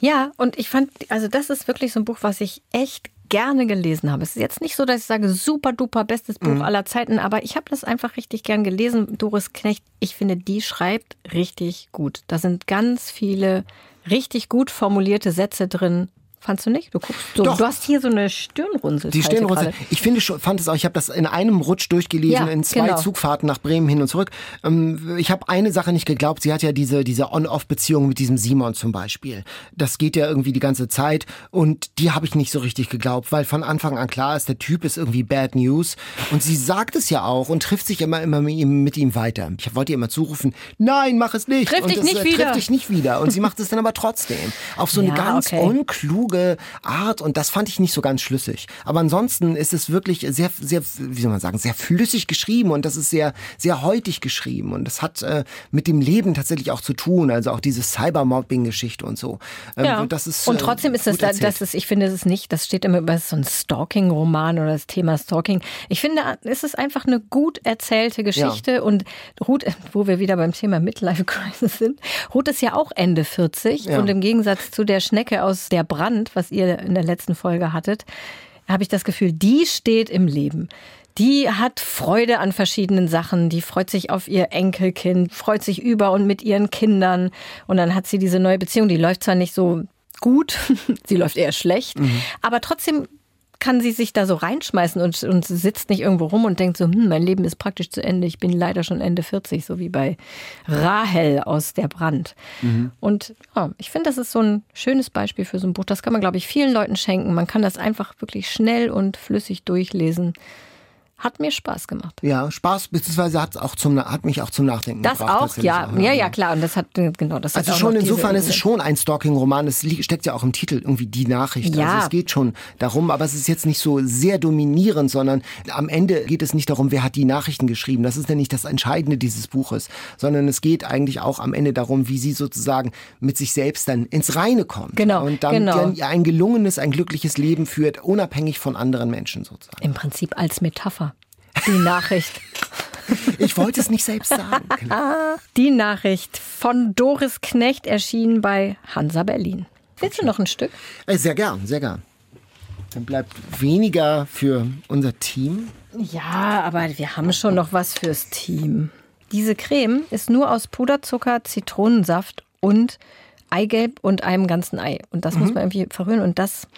Ja, und ich fand, also das ist wirklich so ein Buch, was ich echt gerne gelesen habe. Es ist jetzt nicht so, dass ich sage, super duper bestes Buch mhm. aller Zeiten, aber ich habe das einfach richtig gern gelesen. Doris Knecht, ich finde, die schreibt richtig gut. Da sind ganz viele richtig gut formulierte Sätze drin, Fandst du nicht? Du guckst so. Doch. Du hast hier so eine Stirnrunzel. Die Stirnrunzel. Ich finde schon, fand es auch, ich habe das in einem Rutsch durchgelesen, ja, in zwei genau. Zugfahrten nach Bremen hin und zurück. Ähm, ich habe eine Sache nicht geglaubt. Sie hat ja diese, diese On-Off-Beziehung mit diesem Simon zum Beispiel. Das geht ja irgendwie die ganze Zeit und die habe ich nicht so richtig geglaubt, weil von Anfang an klar ist, der Typ ist irgendwie Bad News und sie sagt es ja auch und trifft sich immer, immer mit ihm, mit ihm weiter. Ich wollte ihr immer zurufen, nein, mach es nicht. Triff dich das, nicht äh, wieder. Triff dich nicht wieder. Und sie macht es dann aber trotzdem. Auf so eine ja, ganz okay. unkluge kluge Art und das fand ich nicht so ganz schlüssig. Aber ansonsten ist es wirklich sehr, sehr, wie soll man sagen, sehr flüssig geschrieben und das ist sehr, sehr heutig geschrieben und das hat äh, mit dem Leben tatsächlich auch zu tun, also auch diese Cybermobbing-Geschichte und so. Ähm, ja. das ist, und trotzdem ist es, das ist, ich finde es ist nicht, das steht immer über so ein Stalking-Roman oder das Thema Stalking. Ich finde, es ist einfach eine gut erzählte Geschichte ja. und Ruth, wo wir wieder beim Thema Midlife Crisis sind, Ruth ist ja auch Ende 40 ja. und im Gegensatz zu der Schnecke aus der Brand, was ihr in der letzten Folge hattet, habe ich das Gefühl, die steht im Leben. Die hat Freude an verschiedenen Sachen. Die freut sich auf ihr Enkelkind, freut sich über und mit ihren Kindern. Und dann hat sie diese neue Beziehung, die läuft zwar nicht so gut, sie läuft eher schlecht, mhm. aber trotzdem kann sie sich da so reinschmeißen und, und sitzt nicht irgendwo rum und denkt so, hm, mein Leben ist praktisch zu Ende, ich bin leider schon Ende 40, so wie bei Rahel aus der Brand. Mhm. Und ja, ich finde, das ist so ein schönes Beispiel für so ein Buch. Das kann man, glaube ich, vielen Leuten schenken. Man kann das einfach wirklich schnell und flüssig durchlesen. Hat mir Spaß gemacht. Ja, Spaß, beziehungsweise hat, auch zum, hat mich auch zum Nachdenken das gebracht. Das auch, ja. Auch, ja, ja, klar. Und das hat, genau, das Also schon insofern ist es schon ein Stalking-Roman. Es steckt ja auch im Titel irgendwie die Nachricht. Ja. Also es geht schon darum, aber es ist jetzt nicht so sehr dominierend, sondern am Ende geht es nicht darum, wer hat die Nachrichten geschrieben. Das ist ja nicht das Entscheidende dieses Buches, sondern es geht eigentlich auch am Ende darum, wie sie sozusagen mit sich selbst dann ins Reine kommt. Genau. Und dann, genau. dann ein gelungenes, ein glückliches Leben führt, unabhängig von anderen Menschen sozusagen. Im Prinzip als Metapher. Die Nachricht. Ich wollte es nicht selbst sagen. Die Nachricht von Doris Knecht erschien bei Hansa Berlin. Willst du noch ein Stück? Äh, sehr gern, sehr gern. Dann bleibt weniger für unser Team. Ja, aber wir haben schon noch was fürs Team. Diese Creme ist nur aus Puderzucker, Zitronensaft und Eigelb und einem ganzen Ei. Und das mhm. muss man irgendwie verrühren. Und das,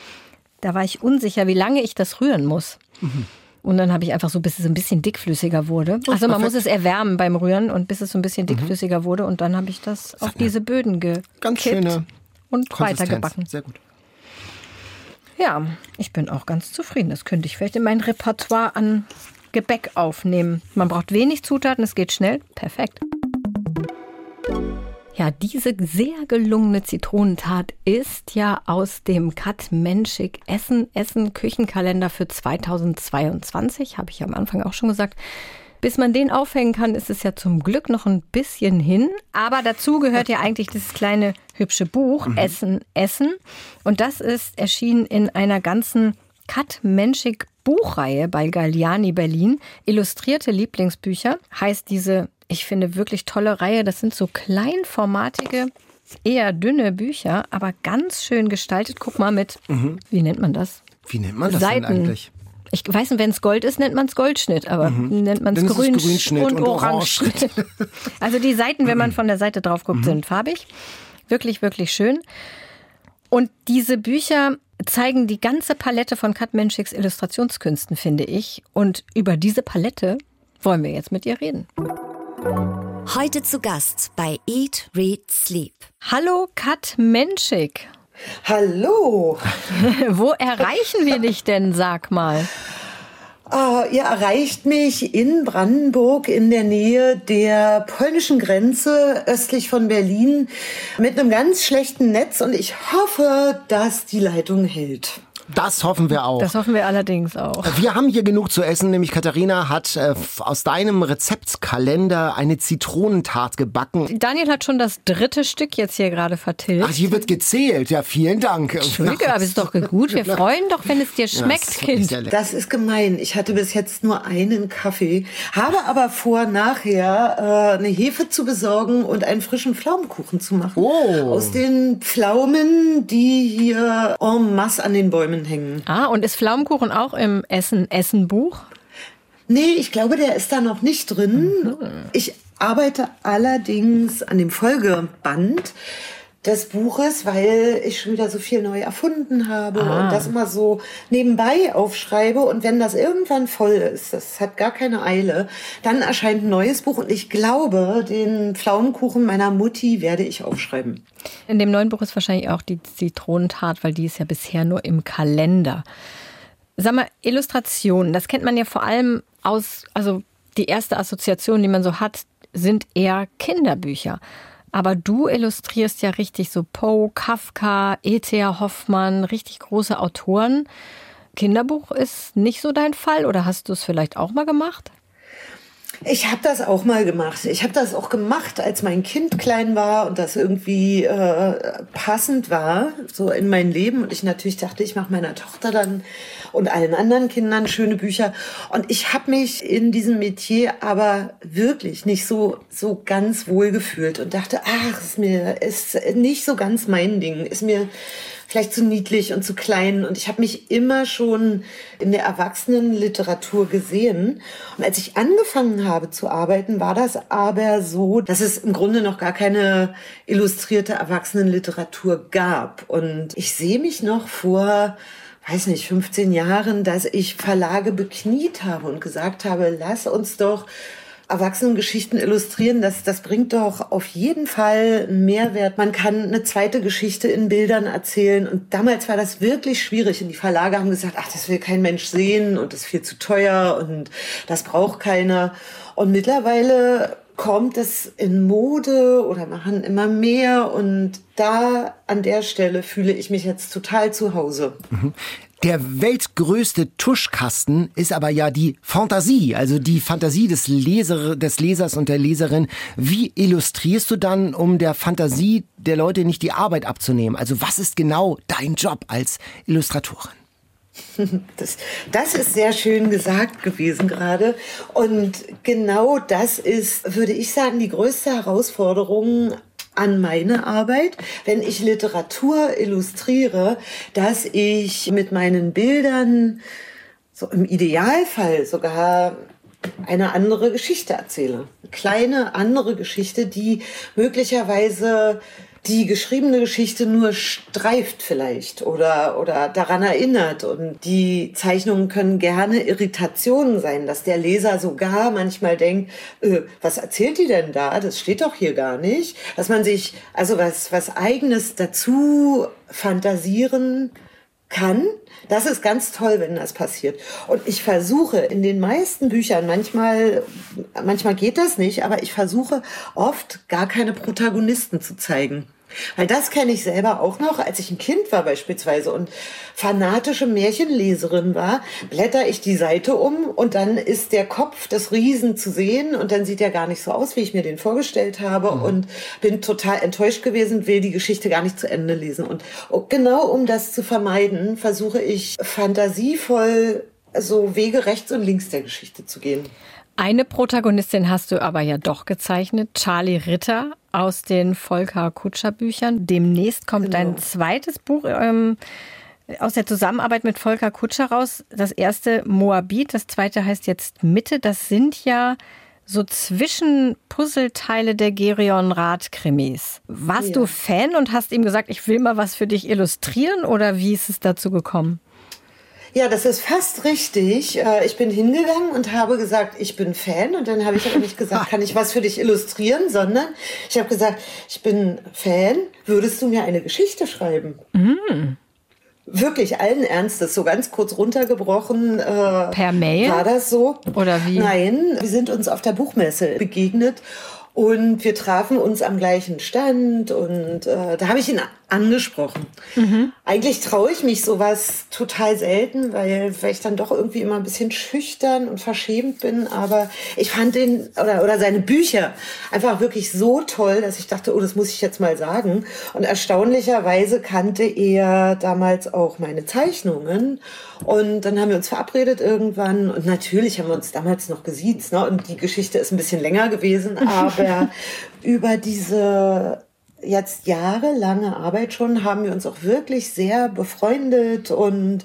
da war ich unsicher, wie lange ich das rühren muss. Mhm. Und dann habe ich einfach so, bis es ein bisschen dickflüssiger wurde. Also man perfekt. muss es erwärmen beim Rühren und bis es so ein bisschen mhm. dickflüssiger mhm. wurde. Und dann habe ich das auf diese Böden gekippt Ganz schöne und weitergebacken. Sehr gut. Ja, ich bin auch ganz zufrieden. Das könnte ich vielleicht in mein Repertoire an Gebäck aufnehmen. Man braucht wenig Zutaten, es geht schnell. Perfekt. Ja, diese sehr gelungene Zitronentat ist ja aus dem Kat Menschik Essen Essen Küchenkalender für 2022, habe ich am Anfang auch schon gesagt. Bis man den aufhängen kann, ist es ja zum Glück noch ein bisschen hin. Aber dazu gehört ja eigentlich dieses kleine hübsche Buch mhm. Essen Essen. Und das ist erschienen in einer ganzen Kat Menschik Buchreihe bei Galliani Berlin. Illustrierte Lieblingsbücher heißt diese ich finde, wirklich tolle Reihe. Das sind so kleinformatige, eher dünne Bücher, aber ganz schön gestaltet. Guck mal mit, mhm. wie nennt man das? Wie nennt man das Seiten. denn eigentlich? Ich weiß nicht, wenn es Gold ist, nennt man es Goldschnitt, aber mhm. nennt man es Grün Grünschnitt und, und Orangeschnitt. also die Seiten, wenn man von der Seite drauf guckt, mhm. sind farbig. Wirklich, wirklich schön. Und diese Bücher zeigen die ganze Palette von Kat Menschiks Illustrationskünsten, finde ich. Und über diese Palette wollen wir jetzt mit ihr reden. Heute zu Gast bei Eat, Read, Sleep. Hallo Kat Menschik. Hallo. Wo erreichen wir dich denn, sag mal? Uh, ihr erreicht mich in Brandenburg in der Nähe der polnischen Grenze östlich von Berlin mit einem ganz schlechten Netz und ich hoffe, dass die Leitung hält. Das hoffen wir auch. Das hoffen wir allerdings auch. Wir haben hier genug zu essen, nämlich Katharina hat äh, aus deinem Rezeptkalender eine Zitronentart gebacken. Daniel hat schon das dritte Stück jetzt hier gerade vertilgt. Ach, hier wird gezählt. Ja, vielen Dank. Entschuldige, aber es ist doch gut. Wir freuen doch, wenn es dir schmeckt, das Kind. Das ist gemein. Ich hatte bis jetzt nur einen Kaffee, habe aber vor, nachher äh, eine Hefe zu besorgen und einen frischen Pflaumenkuchen zu machen. Oh. Aus den Pflaumen, die hier en masse an den Bäumen hängen. Ah, und ist Pflaumenkuchen auch im Essen-Essen-Buch? Nee, ich glaube, der ist da noch nicht drin. Mhm. Ich arbeite allerdings an dem Folgeband des Buches, weil ich schon wieder so viel neu erfunden habe ah. und das immer so nebenbei aufschreibe. Und wenn das irgendwann voll ist, das hat gar keine Eile, dann erscheint ein neues Buch und ich glaube, den Pflaumenkuchen meiner Mutti werde ich aufschreiben. In dem neuen Buch ist wahrscheinlich auch die Zitronentat, weil die ist ja bisher nur im Kalender. Sag mal, Illustrationen, das kennt man ja vor allem aus, also die erste Assoziation, die man so hat, sind eher Kinderbücher. Aber du illustrierst ja richtig so Poe, Kafka, E.T.A. Hoffmann, richtig große Autoren. Kinderbuch ist nicht so dein Fall oder hast du es vielleicht auch mal gemacht? Ich habe das auch mal gemacht. Ich habe das auch gemacht, als mein Kind klein war und das irgendwie äh, passend war, so in mein Leben. Und ich natürlich dachte, ich mache meiner Tochter dann und allen anderen Kindern schöne Bücher. Und ich habe mich in diesem Metier aber wirklich nicht so so ganz wohl gefühlt und dachte, ach, ist mir ist nicht so ganz mein Ding, ist mir vielleicht zu niedlich und zu klein. Und ich habe mich immer schon in der Erwachsenenliteratur gesehen. Und als ich angefangen habe zu arbeiten, war das aber so, dass es im Grunde noch gar keine illustrierte Erwachsenenliteratur gab. Und ich sehe mich noch vor weiß nicht, 15 Jahren, dass ich Verlage bekniet habe und gesagt habe, lass uns doch Erwachsenengeschichten illustrieren, das, das bringt doch auf jeden Fall einen Mehrwert. Man kann eine zweite Geschichte in Bildern erzählen. Und damals war das wirklich schwierig. Und die Verlage haben gesagt, ach, das will kein Mensch sehen und das ist viel zu teuer und das braucht keiner. Und mittlerweile kommt es in Mode oder machen immer mehr und da an der Stelle fühle ich mich jetzt total zu Hause. Der weltgrößte Tuschkasten ist aber ja die Fantasie, also die Fantasie des, Leser, des Lesers und der Leserin. Wie illustrierst du dann, um der Fantasie der Leute nicht die Arbeit abzunehmen? Also was ist genau dein Job als Illustratorin? Das, das ist sehr schön gesagt gewesen gerade. Und genau das ist, würde ich sagen, die größte Herausforderung an meine Arbeit, wenn ich Literatur illustriere, dass ich mit meinen Bildern so im Idealfall sogar eine andere Geschichte erzähle. Eine kleine andere Geschichte, die möglicherweise die geschriebene Geschichte nur streift vielleicht oder, oder daran erinnert. Und die Zeichnungen können gerne Irritationen sein, dass der Leser sogar manchmal denkt, äh, was erzählt die denn da? Das steht doch hier gar nicht. Dass man sich also was, was eigenes dazu fantasieren kann. Das ist ganz toll, wenn das passiert. Und ich versuche in den meisten Büchern, manchmal, manchmal geht das nicht, aber ich versuche oft gar keine Protagonisten zu zeigen. Weil das kenne ich selber auch noch, als ich ein Kind war beispielsweise und fanatische Märchenleserin war, blätter ich die Seite um und dann ist der Kopf des Riesen zu sehen und dann sieht er gar nicht so aus, wie ich mir den vorgestellt habe mhm. und bin total enttäuscht gewesen, will die Geschichte gar nicht zu Ende lesen. Und genau um das zu vermeiden, versuche ich fantasievoll so Wege rechts und links der Geschichte zu gehen. Eine Protagonistin hast du aber ja doch gezeichnet, Charlie Ritter aus den Volker Kutscher Büchern. Demnächst kommt genau. dein zweites Buch ähm, aus der Zusammenarbeit mit Volker Kutscher raus. Das erste Moabit, das zweite heißt jetzt Mitte. Das sind ja so Zwischenpuzzleteile der Gerion Rath-Krimis. Warst ja. du Fan und hast ihm gesagt, ich will mal was für dich illustrieren oder wie ist es dazu gekommen? Ja, das ist fast richtig. Äh, ich bin hingegangen und habe gesagt, ich bin Fan. Und dann habe ich aber nicht gesagt, kann ich was für dich illustrieren, sondern ich habe gesagt, ich bin Fan. Würdest du mir eine Geschichte schreiben? Mm. Wirklich allen Ernstes, so ganz kurz runtergebrochen. Äh, per Mail? War das so? Oder wie? Nein, wir sind uns auf der Buchmesse begegnet und wir trafen uns am gleichen Stand und äh, da habe ich ihn angesprochen. Mhm. Eigentlich traue ich mich sowas total selten, weil, weil ich dann doch irgendwie immer ein bisschen schüchtern und verschämt bin. Aber ich fand den oder, oder seine Bücher einfach wirklich so toll, dass ich dachte, oh, das muss ich jetzt mal sagen. Und erstaunlicherweise kannte er damals auch meine Zeichnungen. Und dann haben wir uns verabredet irgendwann. Und natürlich haben wir uns damals noch gesiezt. Ne? Und die Geschichte ist ein bisschen länger gewesen. Aber über diese jetzt jahrelange Arbeit schon haben wir uns auch wirklich sehr befreundet und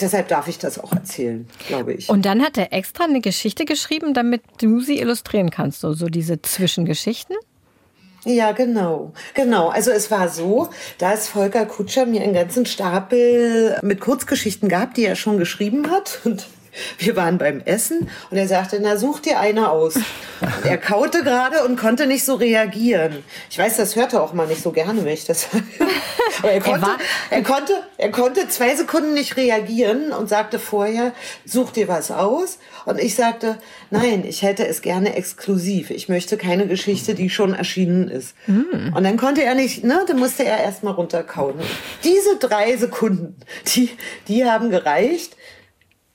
deshalb darf ich das auch erzählen, glaube ich. Und dann hat er extra eine Geschichte geschrieben, damit du sie illustrieren kannst, so, so diese Zwischengeschichten? Ja, genau. Genau. Also es war so, dass Volker Kutscher mir einen ganzen Stapel mit Kurzgeschichten gab, die er schon geschrieben hat. Und wir waren beim Essen und er sagte, na such dir eine aus. Und er kaute gerade und konnte nicht so reagieren. Ich weiß, das hörte auch mal nicht so gerne, wenn ich das sage. Aber er konnte, er, er, konnte, er konnte zwei Sekunden nicht reagieren und sagte vorher, such dir was aus. Und ich sagte, nein, ich hätte es gerne exklusiv. Ich möchte keine Geschichte, die schon erschienen ist. Mm. Und dann konnte er nicht, ne, dann musste er erstmal runterkauen. Diese drei Sekunden, die, die haben gereicht,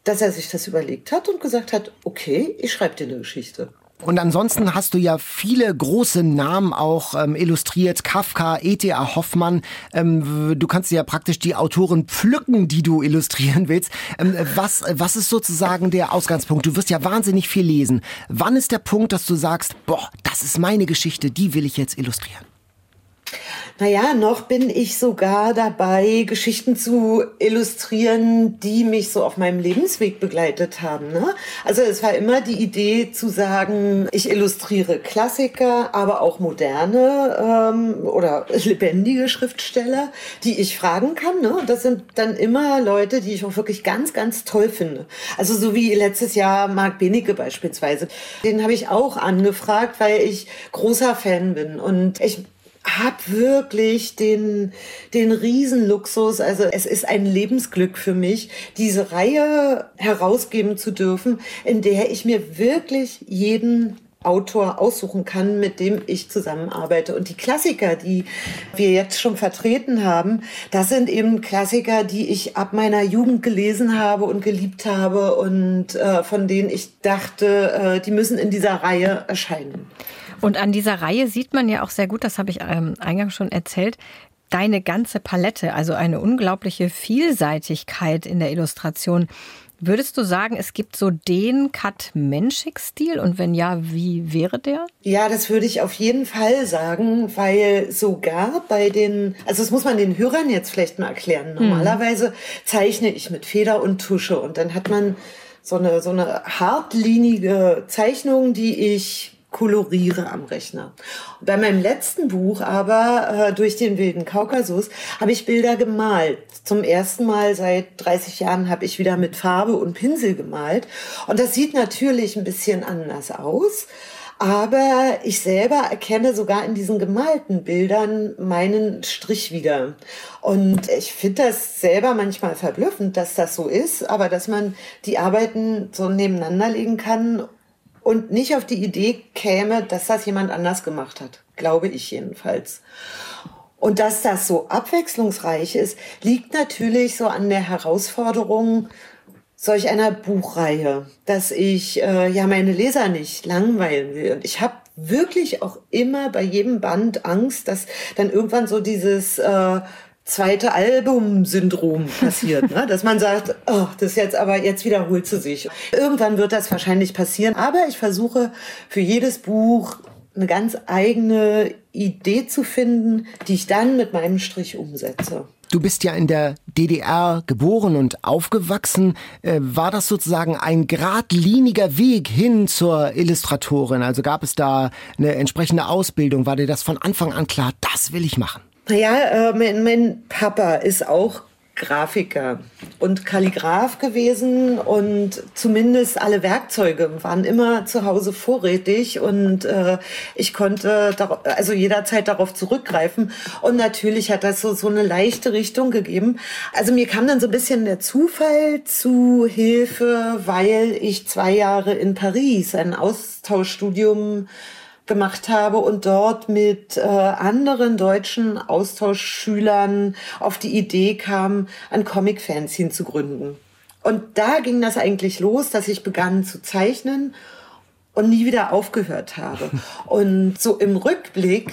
dass er sich das überlegt hat und gesagt hat, okay, ich schreibe dir eine Geschichte. Und ansonsten hast du ja viele große Namen auch ähm, illustriert. Kafka, E.T.A. Hoffmann. Ähm, du kannst ja praktisch die Autoren pflücken, die du illustrieren willst. Ähm, was, was ist sozusagen der Ausgangspunkt? Du wirst ja wahnsinnig viel lesen. Wann ist der Punkt, dass du sagst, boah, das ist meine Geschichte, die will ich jetzt illustrieren? Naja, noch bin ich sogar dabei, Geschichten zu illustrieren, die mich so auf meinem Lebensweg begleitet haben. Ne? Also es war immer die Idee zu sagen, ich illustriere Klassiker, aber auch moderne ähm, oder lebendige Schriftsteller, die ich fragen kann. Ne? Das sind dann immer Leute, die ich auch wirklich ganz, ganz toll finde. Also so wie letztes Jahr Marc Benecke beispielsweise. Den habe ich auch angefragt, weil ich großer Fan bin. Und ich habe wirklich den, den Riesenluxus, also es ist ein Lebensglück für mich, diese Reihe herausgeben zu dürfen, in der ich mir wirklich jeden Autor aussuchen kann, mit dem ich zusammenarbeite. Und die Klassiker, die wir jetzt schon vertreten haben, das sind eben Klassiker, die ich ab meiner Jugend gelesen habe und geliebt habe und äh, von denen ich dachte, äh, die müssen in dieser Reihe erscheinen. Und an dieser Reihe sieht man ja auch sehr gut, das habe ich ähm, eingangs schon erzählt, deine ganze Palette, also eine unglaubliche Vielseitigkeit in der Illustration. Würdest du sagen, es gibt so den Kat-Menschik-Stil? Und wenn ja, wie wäre der? Ja, das würde ich auf jeden Fall sagen, weil sogar bei den, also das muss man den Hörern jetzt vielleicht mal erklären. Hm. Normalerweise zeichne ich mit Feder und Tusche und dann hat man so eine, so eine hartlinige Zeichnung, die ich koloriere am Rechner. Bei meinem letzten Buch aber, äh, durch den wilden Kaukasus, habe ich Bilder gemalt. Zum ersten Mal seit 30 Jahren habe ich wieder mit Farbe und Pinsel gemalt. Und das sieht natürlich ein bisschen anders aus. Aber ich selber erkenne sogar in diesen gemalten Bildern meinen Strich wieder. Und ich finde das selber manchmal verblüffend, dass das so ist, aber dass man die Arbeiten so nebeneinander legen kann und nicht auf die Idee käme, dass das jemand anders gemacht hat. Glaube ich jedenfalls. Und dass das so abwechslungsreich ist, liegt natürlich so an der Herausforderung solch einer Buchreihe, dass ich äh, ja meine Leser nicht langweilen will. Und ich habe wirklich auch immer bei jedem Band Angst, dass dann irgendwann so dieses äh, zweite Album-Syndrom passiert, ne? dass man sagt, oh, das jetzt aber, jetzt wiederholt sie sich. Irgendwann wird das wahrscheinlich passieren, aber ich versuche für jedes Buch eine ganz eigene Idee zu finden, die ich dann mit meinem Strich umsetze. Du bist ja in der DDR geboren und aufgewachsen. Äh, war das sozusagen ein geradliniger Weg hin zur Illustratorin? Also gab es da eine entsprechende Ausbildung? War dir das von Anfang an klar, das will ich machen? Naja, äh, mein, mein Papa ist auch Grafiker und Kalligraph gewesen und zumindest alle Werkzeuge waren immer zu Hause vorrätig und äh, ich konnte also jederzeit darauf zurückgreifen und natürlich hat das so so eine leichte Richtung gegeben. Also mir kam dann so ein bisschen der Zufall zu Hilfe, weil ich zwei Jahre in Paris ein Austauschstudium gemacht habe und dort mit äh, anderen deutschen Austauschschülern auf die Idee kam, ein Comic-Fanzine zu gründen. Und da ging das eigentlich los, dass ich begann zu zeichnen und nie wieder aufgehört habe. Und so im Rückblick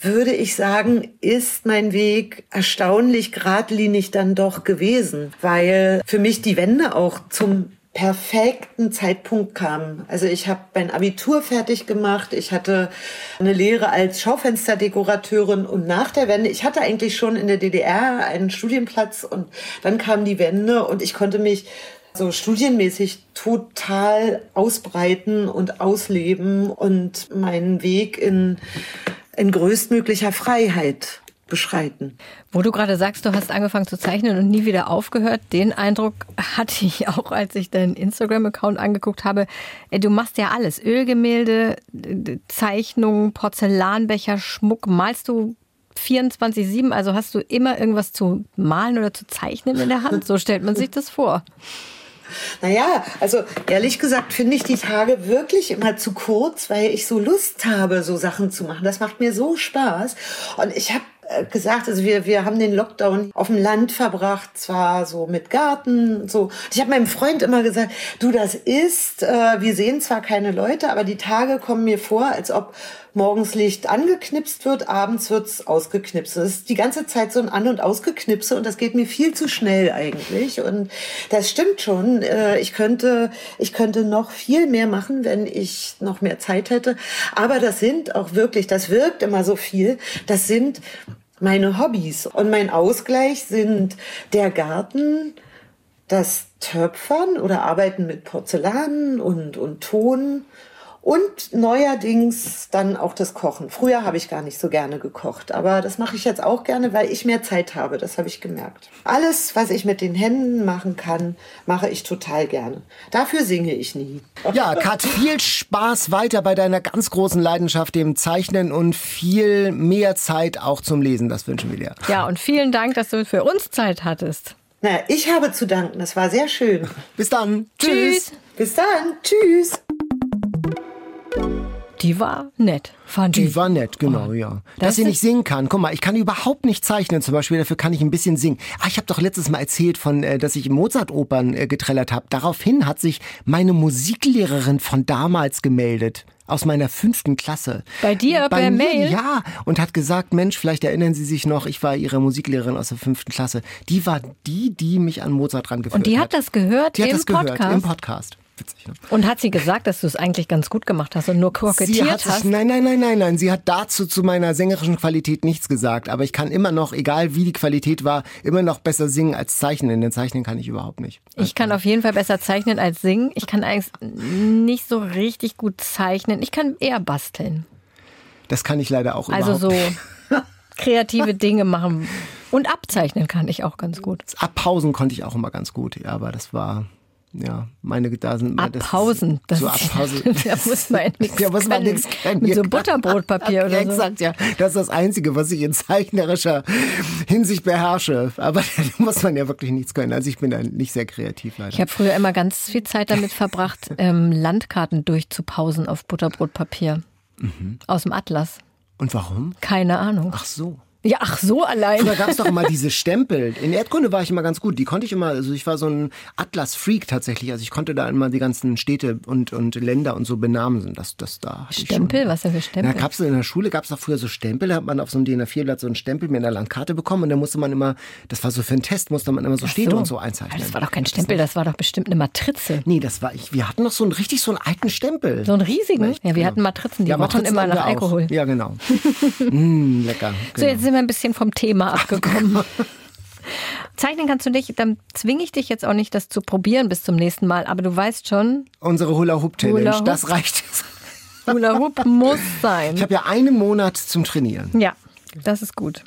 würde ich sagen, ist mein Weg erstaunlich geradlinig dann doch gewesen, weil für mich die Wende auch zum perfekten Zeitpunkt kam. Also ich habe mein Abitur fertig gemacht, ich hatte eine Lehre als Schaufensterdekorateurin und nach der Wende, ich hatte eigentlich schon in der DDR einen Studienplatz und dann kam die Wende und ich konnte mich so studienmäßig total ausbreiten und ausleben und meinen Weg in, in größtmöglicher Freiheit beschreiten. Wo du gerade sagst, du hast angefangen zu zeichnen und nie wieder aufgehört, den Eindruck hatte ich auch, als ich deinen Instagram-Account angeguckt habe. Du machst ja alles. Ölgemälde, Zeichnungen, Porzellanbecher, Schmuck. Malst du 24-7? Also hast du immer irgendwas zu malen oder zu zeichnen in der Hand? So stellt man sich das vor. Naja, also ehrlich gesagt finde ich die Tage wirklich immer zu kurz, weil ich so Lust habe, so Sachen zu machen. Das macht mir so Spaß. Und ich habe gesagt, also wir, wir haben den Lockdown auf dem Land verbracht, zwar so mit Garten, so. Ich habe meinem Freund immer gesagt, du, das ist, äh, wir sehen zwar keine Leute, aber die Tage kommen mir vor, als ob morgens Licht angeknipst wird, abends wird's ausgeknipst. Das ist die ganze Zeit so ein An- und Ausgeknipse und das geht mir viel zu schnell eigentlich. Und das stimmt schon. Äh, ich könnte, ich könnte noch viel mehr machen, wenn ich noch mehr Zeit hätte. Aber das sind auch wirklich, das wirkt immer so viel. Das sind meine Hobbys. Und mein Ausgleich sind der Garten, das Töpfern oder Arbeiten mit Porzellan und, und Ton und neuerdings dann auch das Kochen. Früher habe ich gar nicht so gerne gekocht, aber das mache ich jetzt auch gerne, weil ich mehr Zeit habe. Das habe ich gemerkt. Alles, was ich mit den Händen machen kann, mache ich total gerne. Dafür singe ich nie. Ja, Kat, viel Spaß weiter bei deiner ganz großen Leidenschaft, dem Zeichnen und viel mehr Zeit auch zum Lesen. Das wünschen wir dir. Ja, und vielen Dank, dass du für uns Zeit hattest. Na, ich habe zu danken. Das war sehr schön. Bis dann. Tschüss. Bis dann. Tschüss. Die war nett, fand Die ich. war nett, genau, Oh. ja. Das Dass sie ist- nicht singen kann. Guck mal, ich kann überhaupt nicht zeichnen zum Beispiel, dafür kann ich ein bisschen singen. Ah, ich habe doch letztes Mal erzählt, von, äh, dass ich Mozart-Opern äh, getrellert habe. Daraufhin hat sich meine Musiklehrerin von damals gemeldet. Aus meiner fünften Klasse. Bei dir, Bei per mir, Mail? Ja, und hat gesagt, Mensch, vielleicht erinnern Sie sich noch, ich war Ihre Musiklehrerin aus der fünften Klasse. Die war die, die mich an Mozart rangeführt Und die hat. hat das gehört Die hat im das gehört Podcast? im Podcast. Witzig. Ne? Und hat sie gesagt, dass du es eigentlich ganz gut gemacht hast und nur kokettiert hast? nein, nein, nein, nein, nein. Sie hat dazu zu meiner sängerischen Qualität nichts gesagt. Aber ich kann immer noch, egal wie die Qualität war, immer noch besser singen als zeichnen. Denn zeichnen kann ich überhaupt nicht. Ich kann auf jeden Fall besser zeichnen als singen. Ich kann eigentlich nicht so richtig gut zeichnen. Ich kann eher basteln. Das kann ich leider auch also überhaupt. Also so kreative Dinge machen. Und abzeichnen kann ich auch ganz gut. Abpausen konnte ich auch immer ganz gut, ja, aber das war ja, meine da sind Abpausen. Das so Abpausen. da muss man nichts ja, muss man nichts kennen. Mit so Butterbrotpapier oder so. Exakt, ja. Das ist das Einzige, was ich in zeichnerischer Hinsicht beherrsche. Aber da muss man ja wirklich nichts können. Also ich bin da nicht sehr kreativ leider. Ich habe früher immer ganz viel Zeit damit verbracht, ähm, Landkarten durchzupausen auf Butterbrotpapier. Mhm. Aus dem Atlas. Und warum? Keine Ahnung. Ach so. Ja, ach so allein. Früher gab es doch immer diese Stempel. In Erdkunde war ich immer ganz gut. Die konnte ich immer, also ich war so ein Atlas-Freak tatsächlich. Also ich konnte da immer die ganzen Städte und, und Länder und so benamen. Das, das da Stempel? Was denn für Stempel? Da gab's in der Schule gab es doch früher so Stempel. Da hat man auf so einem DIN A4-Blatt so einen Stempel mit einer Landkarte bekommen und da musste man immer, das war so für einen Test, musste man immer so Städte so. und so einzeichnen. das war doch kein Stempel, das war doch bestimmt eine Matrize. Nee, das war ich. Wir hatten noch so einen richtig so einen alten Stempel. So einen riesigen? Ja, wir genau. hatten Matrizen, die ja, rochen immer nach Alkohol. Auch. Ja, genau. mm, lecker. Genau. So, jetzt sind wir ein bisschen vom Thema abgekommen. Zeichnen kannst du nicht, dann zwinge ich dich jetzt auch nicht, das zu probieren bis zum nächsten Mal. Aber du weißt schon. Unsere Hula-Hoop-Challenge, Hula das reicht jetzt. Hula-Hoop muss sein. Ich habe ja einen Monat zum Trainieren. Ja, das ist gut.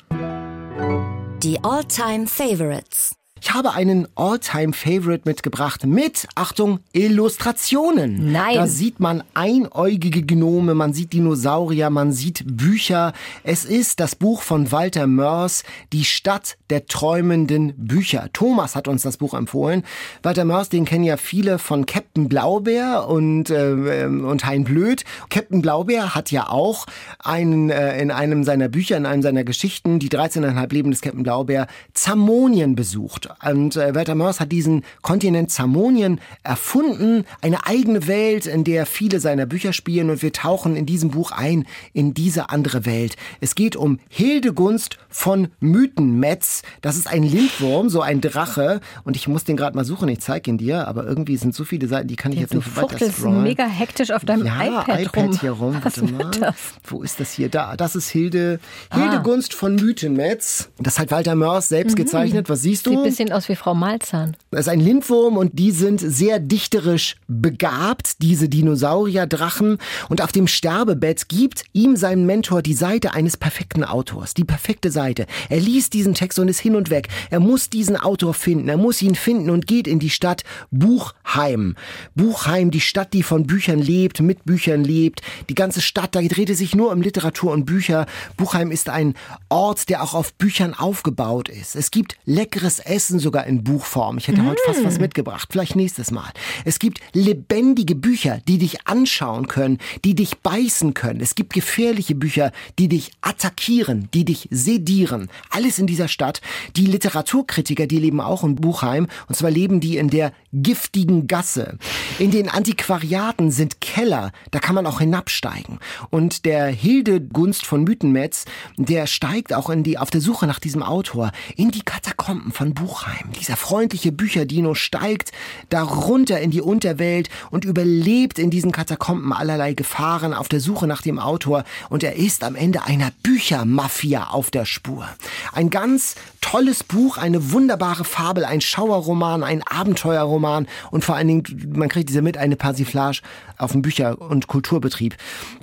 Die All-Time Favorites. Ich habe einen All-Time-Favorite mitgebracht mit, Achtung, Illustrationen. Nein. Da sieht man einäugige Gnome, man sieht Dinosaurier, man sieht Bücher. Es ist das Buch von Walter Mörs, Die Stadt der träumenden Bücher. Thomas hat uns das Buch empfohlen. Walter Mörs, den kennen ja viele von Captain Blaubeer und, äh, und Hein Blöd. Captain Blaubeer hat ja auch einen, äh, in einem seiner Bücher, in einem seiner Geschichten, die 13,5 Leben des Captain Blaubeer, Zamonien besucht. Und äh, Walter Mörs hat diesen Kontinent Zamonien erfunden, eine eigene Welt, in der viele seiner Bücher spielen und wir tauchen in diesem Buch ein in diese andere Welt. Es geht um Hildegunst von Mythenmetz. Das ist ein Lindwurm, so ein Drache und ich muss den gerade mal suchen, ich zeige ihn dir, aber irgendwie sind so viele Seiten, die kann ich jetzt nicht weiter scrollen. mega hektisch auf deinem ja, iPad, iPad rum. hier rum. Was Warte mal. Das? Wo ist das hier? Da, das ist Hilde Hildegunst ah. von Mythenmetz. Das hat Walter Mörs selbst mhm. gezeichnet. Was siehst du? Sieht bisschen aus wie Frau Malzahn. Das ist ein Lindwurm und die sind sehr dichterisch begabt, diese Dinosaurierdrachen. Und auf dem Sterbebett gibt ihm sein Mentor die Seite eines perfekten Autors, die perfekte Seite. Er liest diesen Text und ist hin und weg. Er muss diesen Autor finden, er muss ihn finden und geht in die Stadt Buchheim. Buchheim, die Stadt, die von Büchern lebt, mit Büchern lebt. Die ganze Stadt, da dreht es sich nur um Literatur und Bücher. Buchheim ist ein Ort, der auch auf Büchern aufgebaut ist. Es gibt leckeres Essen Essen sogar in Buchform. Ich hätte mm. heute fast was mm. mitgebracht, vielleicht nächstes Mal. Es gibt lebendige Bücher, die dich anschauen können, die dich beißen können. Es gibt gefährliche Bücher, die dich attackieren, die dich sedieren. Alles in dieser Stadt. Die Literaturkritiker, die leben auch in Buchheim. Und zwar leben die in der giftigen Gasse. In den Antiquariaten sind Keller, da kann man auch hinabsteigen. Und der Hildegunst von Mythenmetz, der steigt auch in die, auf der Suche nach diesem Autor in die Katakomben von Buchheim. Buchheim. Dieser freundliche Bücherdino steigt darunter in die Unterwelt und überlebt in diesen Katakomben allerlei Gefahren auf der Suche nach dem Autor und er ist am Ende einer Büchermafia auf der Spur. Ein ganz tolles Buch, eine wunderbare Fabel, ein Schauerroman, ein Abenteuerroman und vor allen Dingen, man kriegt diese mit, eine Persiflage auf dem Bücher- und Kulturbetrieb.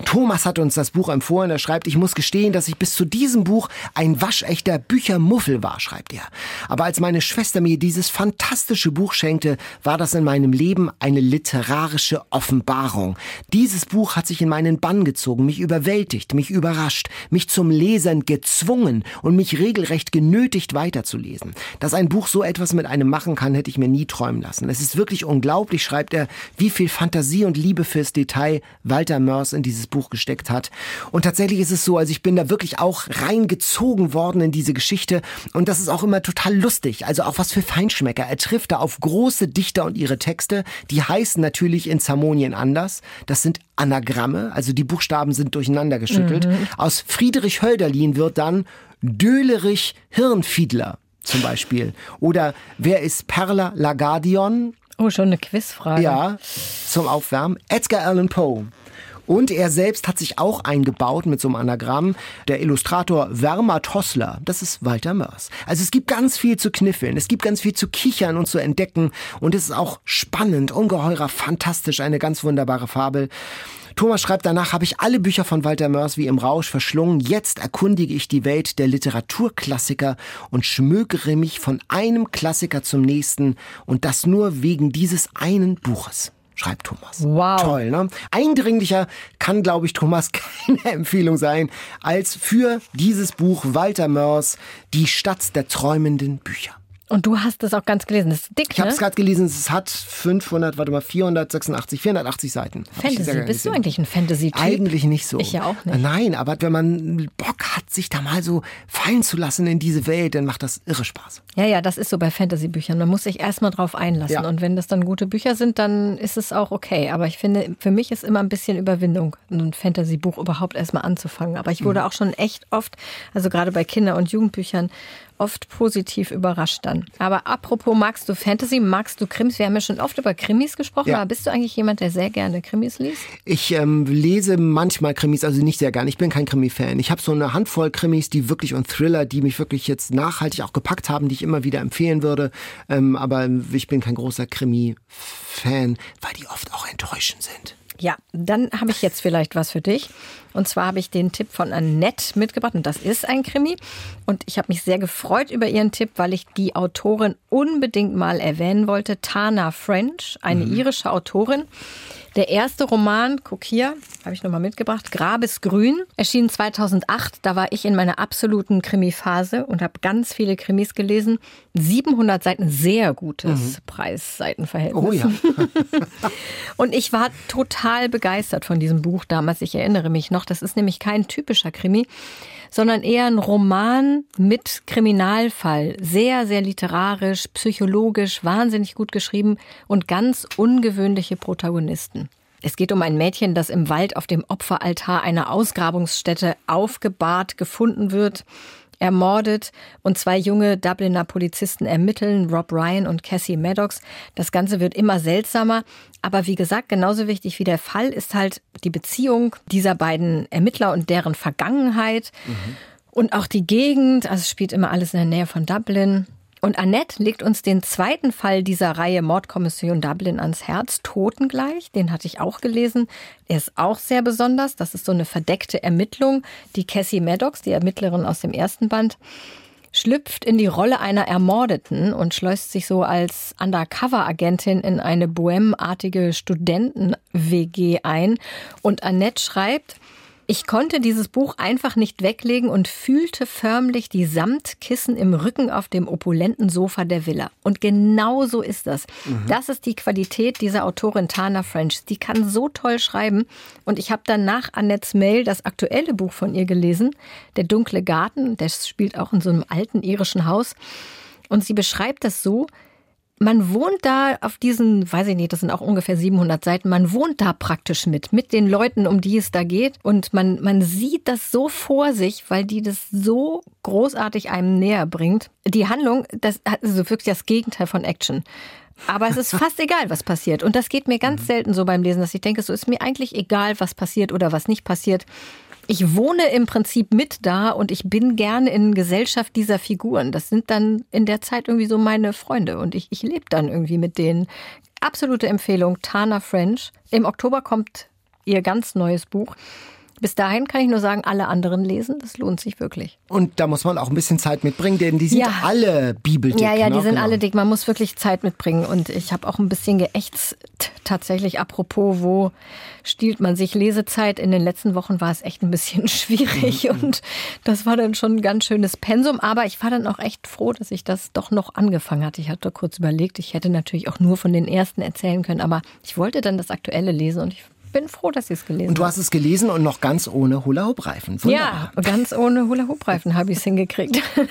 Thomas hat uns das Buch empfohlen. Er schreibt, ich muss gestehen, dass ich bis zu diesem Buch ein waschechter Büchermuffel war, schreibt er. Aber als meine Schwester mir dieses fantastische Buch schenkte, war das in meinem Leben eine literarische Offenbarung. Dieses Buch hat sich in meinen Bann gezogen, mich überwältigt, mich überrascht, mich zum Lesern gezwungen und mich regelrecht genötigt weiterzulesen. Dass ein Buch so etwas mit einem machen kann, hätte ich mir nie träumen lassen. Es ist wirklich unglaublich, schreibt er, wie viel Fantasie und Liebe fürs Detail Walter Mörs in dieses Buch gesteckt hat. Und tatsächlich ist es so, also ich bin da wirklich auch reingezogen worden in diese Geschichte und das ist auch immer total lustig. Also auch was für Feinschmecker. Er trifft da auf große Dichter und ihre Texte. Die heißen natürlich in Zamonien anders. Das sind Anagramme, also die Buchstaben sind durcheinander geschüttelt. Mhm. Aus Friedrich Hölderlin wird dann Dölerich Hirnfiedler zum Beispiel. Oder wer ist Perla Lagadion? Oh, schon eine Quizfrage. Ja, zum Aufwärmen. Edgar Allan Poe. Und er selbst hat sich auch eingebaut mit so einem Anagramm. Der Illustrator Wermer Tossler, das ist Walter Mörs. Also es gibt ganz viel zu kniffeln, es gibt ganz viel zu kichern und zu entdecken. Und es ist auch spannend, ungeheurer, fantastisch, eine ganz wunderbare Fabel. Thomas schreibt danach, habe ich alle Bücher von Walter Mörs wie im Rausch verschlungen. Jetzt erkundige ich die Welt der Literaturklassiker und schmökere mich von einem Klassiker zum nächsten und das nur wegen dieses einen Buches schreibt Thomas. Wow. Toll, ne? Eindringlicher kann, glaube ich, Thomas keine Empfehlung sein, als für dieses Buch Walter Mörs Die Stadt der träumenden Bücher. Und du hast das auch ganz gelesen. Das ist dick, Ich habe ne? es gerade gelesen, es hat 500, warte mal, 486, 480 Seiten. Fantasy. Bist du eigentlich ein Fantasy-Typ? Eigentlich nicht so. Ich ja auch nicht. Nein, aber wenn man Bock hat, sich da mal so fallen zu lassen in diese Welt, dann macht das irre Spaß. Ja, ja, das ist so bei Fantasy-Büchern. Man muss sich erstmal drauf einlassen. Ja. Und wenn das dann gute Bücher sind, dann ist es auch okay. Aber ich finde, für mich ist immer ein bisschen Überwindung, ein Fantasy-Buch überhaupt erstmal anzufangen. Aber ich Mhm. wurde auch schon echt oft, also gerade bei Kinder- und Jugendbüchern, oft positiv überrascht dann. Aber apropos, magst du Fantasy, magst du Krimis? Wir haben ja schon oft über Krimis gesprochen, Ja. aber bist du eigentlich jemand, der sehr gerne Krimis liest? Ich ähm, lese manchmal Krimis, also nicht sehr gern. Ich bin kein Krimi-Fan. Ich habe so eine Handvoll Krimis, die wirklich und Thriller, die mich wirklich jetzt nachhaltig auch gepackt haben, die ich immer wieder empfehlen würde. Ähm, aber ich bin kein großer Krimi-Fan, weil die oft auch enttäuschend sind. Ja, dann habe ich jetzt vielleicht was für dich. Und zwar habe ich den Tipp von Annette mitgebracht. Und das ist ein Krimi. Und ich habe mich sehr gefreut über ihren Tipp, weil ich die Autorin unbedingt mal erwähnen wollte. Tana French, eine irische Autorin. Der erste Roman, guck hier, habe ich nochmal mitgebracht, Grabesgrün, erschien 2008. Da war ich in meiner absoluten Krimi-Phase und habe ganz viele Krimis gelesen. 700 Seiten, sehr gutes Preis-Seitenverhältnis. Oh ja. Und ich war total begeistert von diesem Buch damals. Ich erinnere mich noch, das ist nämlich kein typischer Krimi, sondern eher ein Roman mit Kriminalfall. Sehr, sehr literarisch, psychologisch, wahnsinnig gut geschrieben und ganz ungewöhnliche Protagonisten. Es geht um ein Mädchen, das im Wald auf dem Opferaltar einer Ausgrabungsstätte aufgebahrt gefunden wird ermordet und zwei junge Dubliner Polizisten ermitteln, Rob Ryan und Cassie Maddox. Das Ganze wird immer seltsamer, aber wie gesagt, genauso wichtig wie der Fall ist halt die Beziehung dieser beiden Ermittler und deren Vergangenheit und auch die Gegend, also es spielt immer alles in der Nähe von Dublin. Und Annette legt uns den zweiten Fall dieser Reihe Mordkommission Dublin ans Herz, Totengleich. Den hatte ich auch gelesen. Er ist auch sehr besonders. Das ist so eine verdeckte Ermittlung. Die Cassie Maddox, die Ermittlerin aus dem ersten Band, schlüpft in die Rolle einer Ermordeten und schleust sich so als Undercover-Agentin in eine bohemartige Studenten-WG ein. Und Annette schreibt, ich konnte dieses Buch einfach nicht weglegen und fühlte förmlich die Samtkissen im Rücken auf dem opulenten Sofa der Villa. Und genau so ist das. Das ist die Qualität dieser Autorin Tana French. Die kann so toll schreiben. Und ich habe dann nach Annettes Mail das aktuelle Buch von ihr gelesen, Der dunkle Garten. Das spielt auch in so einem alten irischen Haus. Und sie beschreibt das so, man wohnt da auf diesen, weiß ich nicht, das sind auch ungefähr 700 Seiten, man wohnt da praktisch mit, mit den Leuten, um die es da geht. Und man, man sieht das so vor sich, weil die das so großartig einem näher bringt. Die Handlung, das ist also wirklich das Gegenteil von Action. Aber es ist fast egal, was passiert. Und das geht mir ganz selten so beim Lesen, dass ich denke, so ist mir eigentlich egal, was passiert oder was nicht passiert. Ich wohne im Prinzip mit da und ich bin gerne in Gesellschaft dieser Figuren. Das sind dann in der Zeit irgendwie so meine Freunde und ich, ich lebe dann irgendwie mit denen. Absolute Empfehlung, Tana French. Im Oktober kommt ihr ganz neues Buch. Bis dahin kann ich nur sagen, alle anderen lesen. Das lohnt sich wirklich. Und da muss man auch ein bisschen Zeit mitbringen, denn die sind Ja. alle bibeldick. Ja, ja, die ne? sind Genau. alle dick. Man muss wirklich Zeit mitbringen. Und ich habe auch ein bisschen geächtzt. Tatsächlich, apropos, wo stiehlt man sich Lesezeit? In den letzten Wochen war es echt ein bisschen schwierig. Und das war dann schon ein ganz schönes Pensum. Aber ich war dann auch echt froh, dass ich das doch noch angefangen hatte. Ich hatte kurz überlegt, ich hätte natürlich auch nur von den ersten erzählen können. Aber ich wollte dann das Aktuelle lesen. Und ich bin froh, dass ich es gelesen Und du habe. hast es gelesen und noch ganz ohne Hula-Hoop-Reifen. Ja, ganz ohne Hula-Hoop-Reifen habe ich es hingekriegt.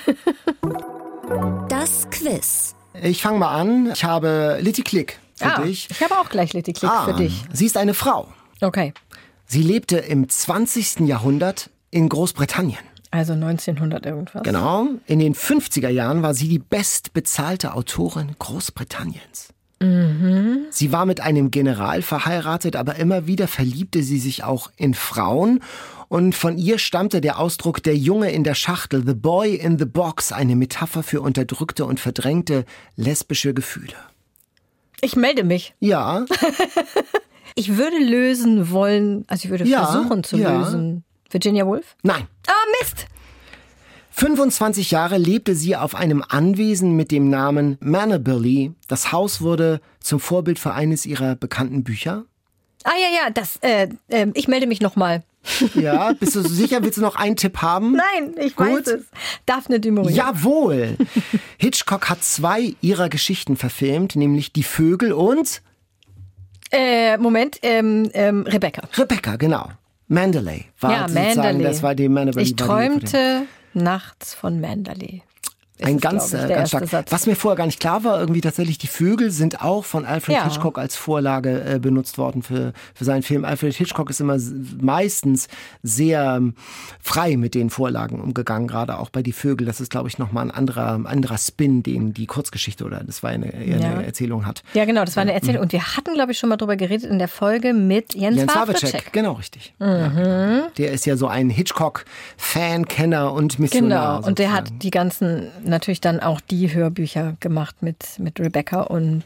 Das Quiz. Ich fange mal an. Ich habe Litty Click für ah, dich. ich habe auch gleich Litty Klick Ah, für dich. Sie ist eine Frau. Okay. Sie lebte im 20. Jahrhundert in Großbritannien. Also 1900 irgendwas. Genau. In den 50er Jahren war sie die bestbezahlte Autorin Großbritanniens. Mhm. Sie war mit einem General verheiratet, aber immer wieder verliebte sie sich auch in Frauen. Und von ihr stammte der Ausdruck der Junge in der Schachtel, The Boy in the Box, eine Metapher für unterdrückte und verdrängte lesbische Gefühle. Ich melde mich. Ja. ich würde lösen wollen, also ich würde ja, versuchen zu ja. lösen. Virginia Woolf? Nein. Ah, Mist! 25 Jahre lebte sie auf einem Anwesen mit dem Namen Manabilly. Das Haus wurde zum Vorbild für eines ihrer bekannten Bücher. Ah ja, ja, das, äh, äh, ich melde mich nochmal. Ja, bist du sicher? Willst du noch einen Tipp haben? Nein, ich Gut. weiß es. Daphne du Maurier. Jawohl. Hitchcock hat zwei ihrer Geschichten verfilmt, nämlich Die Vögel und... Äh, Moment, ähm, ähm, Rebecca. Rebecca, genau. Mandalay war ja, Mandalay. das war die Mandalay. Ich träumte nachts von Mandalay ein ganz, ich, ganz stark. Satz. Was mir vorher gar nicht klar war, irgendwie tatsächlich die Vögel sind auch von Alfred ja. Hitchcock als Vorlage äh, benutzt worden für, für seinen Film. Alfred Hitchcock ist immer meistens sehr ähm, frei mit den Vorlagen umgegangen, gerade auch bei die Vögel. Das ist, glaube ich, nochmal ein anderer, anderer Spin, den die Kurzgeschichte oder das war eine, ja. eine Erzählung hat. Ja, genau, das war eine Erzählung. Und wir hatten, glaube ich, schon mal drüber geredet in der Folge mit Jens, Jens Wawrczyk. Genau, richtig. Mhm. Ja, genau. Der ist ja so ein Hitchcock-Fan, Kenner und Missionar. Genau, und der hat die ganzen natürlich dann auch die Hörbücher gemacht mit, mit Rebecca und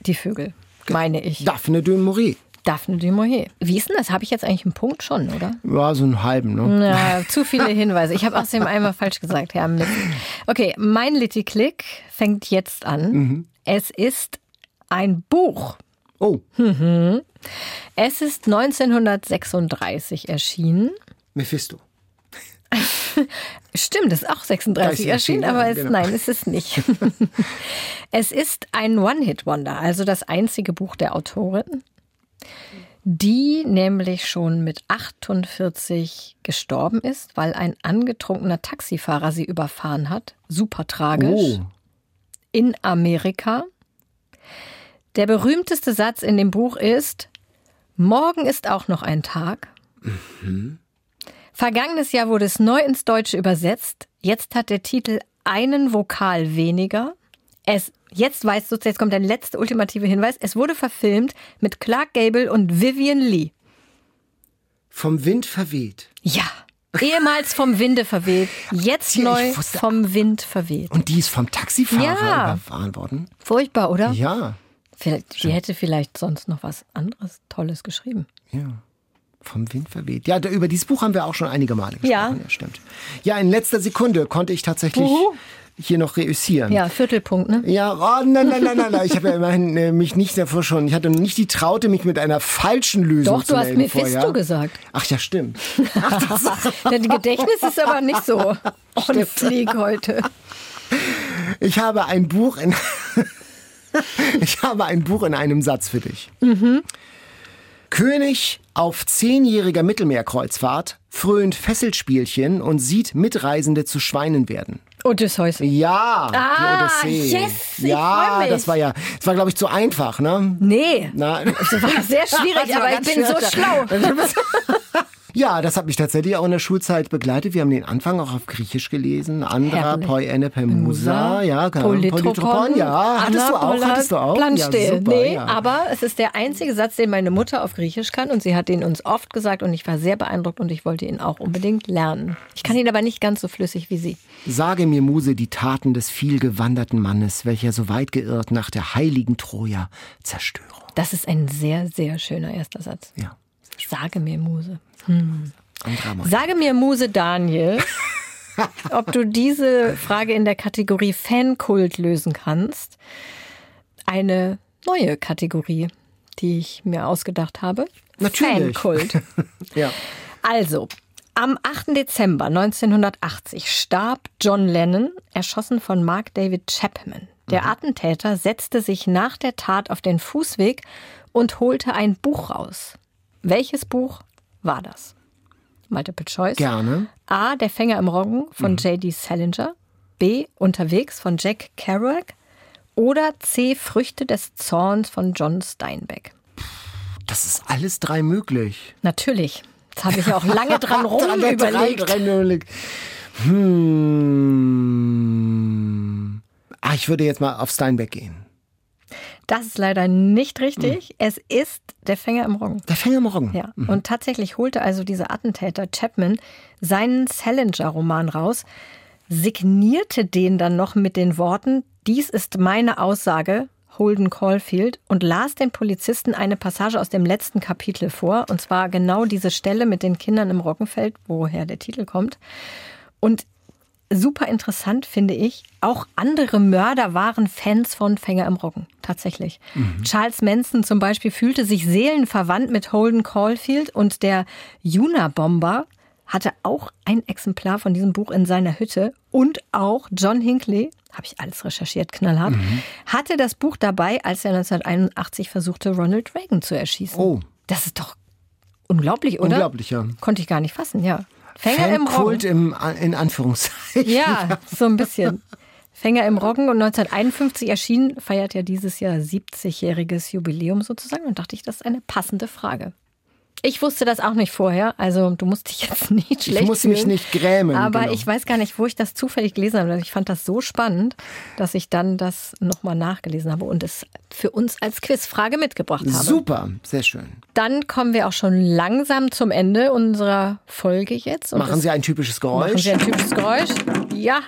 die Vögel, meine ich. Daphne de Maurier. Daphne de Maurier. Wie ist denn das? Habe ich jetzt eigentlich einen Punkt schon, oder? Ja, so einen halben, ne? Ja, zu viele Hinweise. Ich habe außerdem einmal falsch gesagt, Herr Mist. Okay, mein Little Click fängt jetzt an. Mhm. Es ist ein Buch. Oh. Mhm. Es ist 1936 erschienen. Mephisto. Stimmt, ist auch 36 erschienen, aber es, genau. nein, es ist nicht. es ist ein One-Hit-Wonder, also das einzige Buch der Autorin, die nämlich schon mit 48 gestorben ist, weil ein angetrunkener Taxifahrer sie überfahren hat. Super tragisch. Oh. In Amerika. Der berühmteste Satz in dem Buch ist, morgen ist auch noch ein Tag. Mhm. Vergangenes Jahr wurde es neu ins Deutsche übersetzt. Jetzt hat der Titel einen Vokal weniger. Es, jetzt weißt du, jetzt kommt der letzte ultimative Hinweis. Es wurde verfilmt mit Clark Gable und Vivian Lee. Vom Wind verweht. Ja. Ehemals vom Winde verweht, jetzt ja, neu wusste, vom Wind verweht. Und die ist vom Taxifahrer ja. überfahren worden? Furchtbar, oder? Ja. Vielleicht, die hätte vielleicht sonst noch was anderes Tolles geschrieben. Ja. Vom Wind verweht. Ja, über dieses Buch haben wir auch schon einige Male gesprochen. Ja, ja stimmt. Ja, in letzter Sekunde konnte ich tatsächlich Uhu. hier noch reüssieren. Ja, Viertelpunkt, ne? Ja, oh, nein, nein, nein, nein, nein. Ich habe ja immerhin äh, mich nicht davor schon, ich hatte nicht die Traute, mich mit einer falschen Lösung Doch, zu. Doch, du hast Mephisto vorher. gesagt. Ach ja, stimmt. Ach, Dein Gedächtnis ist aber nicht so on fleek heute. Ich habe ein Buch in... ich habe ein Buch in einem Satz für dich. Mhm. König auf zehnjähriger Mittelmeerkreuzfahrt frönt Fesselspielchen und sieht Mitreisende zu Schweinen werden. Odysseus. Ja, ah, die Odyssee. Yes, ja, das war ja, das war glaube ich zu einfach, ne? Nee. Na, das war sehr schwierig, aber ich bin so schlau. Ja, das hat mich tatsächlich auch in der Schulzeit begleitet. Wir haben den Anfang auch auf Griechisch gelesen. Andra, Poi, Ene, Pemusa, ja, genau. Polytropon, ja. Hattest du auch? Hattest du auch? Planste. Ja, super, nee, ja. aber es ist der einzige Satz, den meine Mutter auf Griechisch kann und sie hat den uns oft gesagt und ich war sehr beeindruckt und ich wollte ihn auch unbedingt lernen. Ich kann ihn aber nicht ganz so flüssig wie sie. Sage mir, Muse, die Taten des vielgewanderten Mannes, welcher so weit geirrt nach der heiligen Troja Zerstörung. Das ist ein sehr, sehr schöner erster Satz. Ja. Sage mir, Muse. Hm. Sage mir, Muse Daniel, ob du diese Frage in der Kategorie Fankult lösen kannst. Eine neue Kategorie, die ich mir ausgedacht habe. Natürlich. Fankult. ja. Also, am 8. Dezember 1980 starb John Lennon, erschossen von Mark David Chapman. Der mhm. Attentäter setzte sich nach der Tat auf den Fußweg und holte ein Buch raus. Welches Buch war das? Multiple Choice. Gerne. A. Der Fänger im Roggen von mhm. J.D. Salinger. B. Unterwegs von Jack Kerouac. Oder C. Früchte des Zorns von John Steinbeck. Das ist alles drei möglich. Natürlich. Das habe ich ja auch lange dran rum überlegt. Dran, dran hm. Ah, ich würde jetzt mal auf Steinbeck gehen. Das ist leider nicht richtig. Mhm. Es ist der Fänger im Roggen. Der Fänger im Roggen. Ja. Mhm. Und tatsächlich holte also dieser Attentäter Chapman seinen Salinger-Roman raus, signierte den dann noch mit den Worten, dies ist meine Aussage, Holden Caulfield, und las den Polizisten eine Passage aus dem letzten Kapitel vor, und zwar genau diese Stelle mit den Kindern im Roggenfeld, woher der Titel kommt. Und super interessant finde ich, auch andere Mörder waren Fans von Fänger im Roggen, tatsächlich. Mhm. Charles Manson zum Beispiel fühlte sich seelenverwandt mit Holden Caulfield und der Juna-Bomber hatte auch ein Exemplar von diesem Buch in seiner Hütte und auch John Hinckley, habe ich alles recherchiert, knallhart, mhm. hatte das Buch dabei, als er 1981 versuchte, Ronald Reagan zu erschießen. Oh. Das ist doch unglaublich, oder? Unglaublich, ja. Konnte ich gar nicht fassen, ja. Fänger im Roggen. im, in Anführungszeichen. Ja, so ein bisschen. Fänger im Roggen und 1951 erschien, feiert ja dieses Jahr 70-jähriges Jubiläum sozusagen und dachte ich, das ist eine passende Frage. Ich wusste das auch nicht vorher, also du musst dich jetzt nicht schlecht Ich muss mich nicht grämen. Aber genau. ich weiß gar nicht, wo ich das zufällig gelesen habe. Ich fand das so spannend, dass ich dann das nochmal nachgelesen habe und es für uns als Quizfrage mitgebracht habe. Super, sehr schön. Dann kommen wir auch schon langsam zum Ende unserer Folge jetzt. machen Sie ein typisches Geräusch. Machen Sie ein typisches Geräusch. Ja.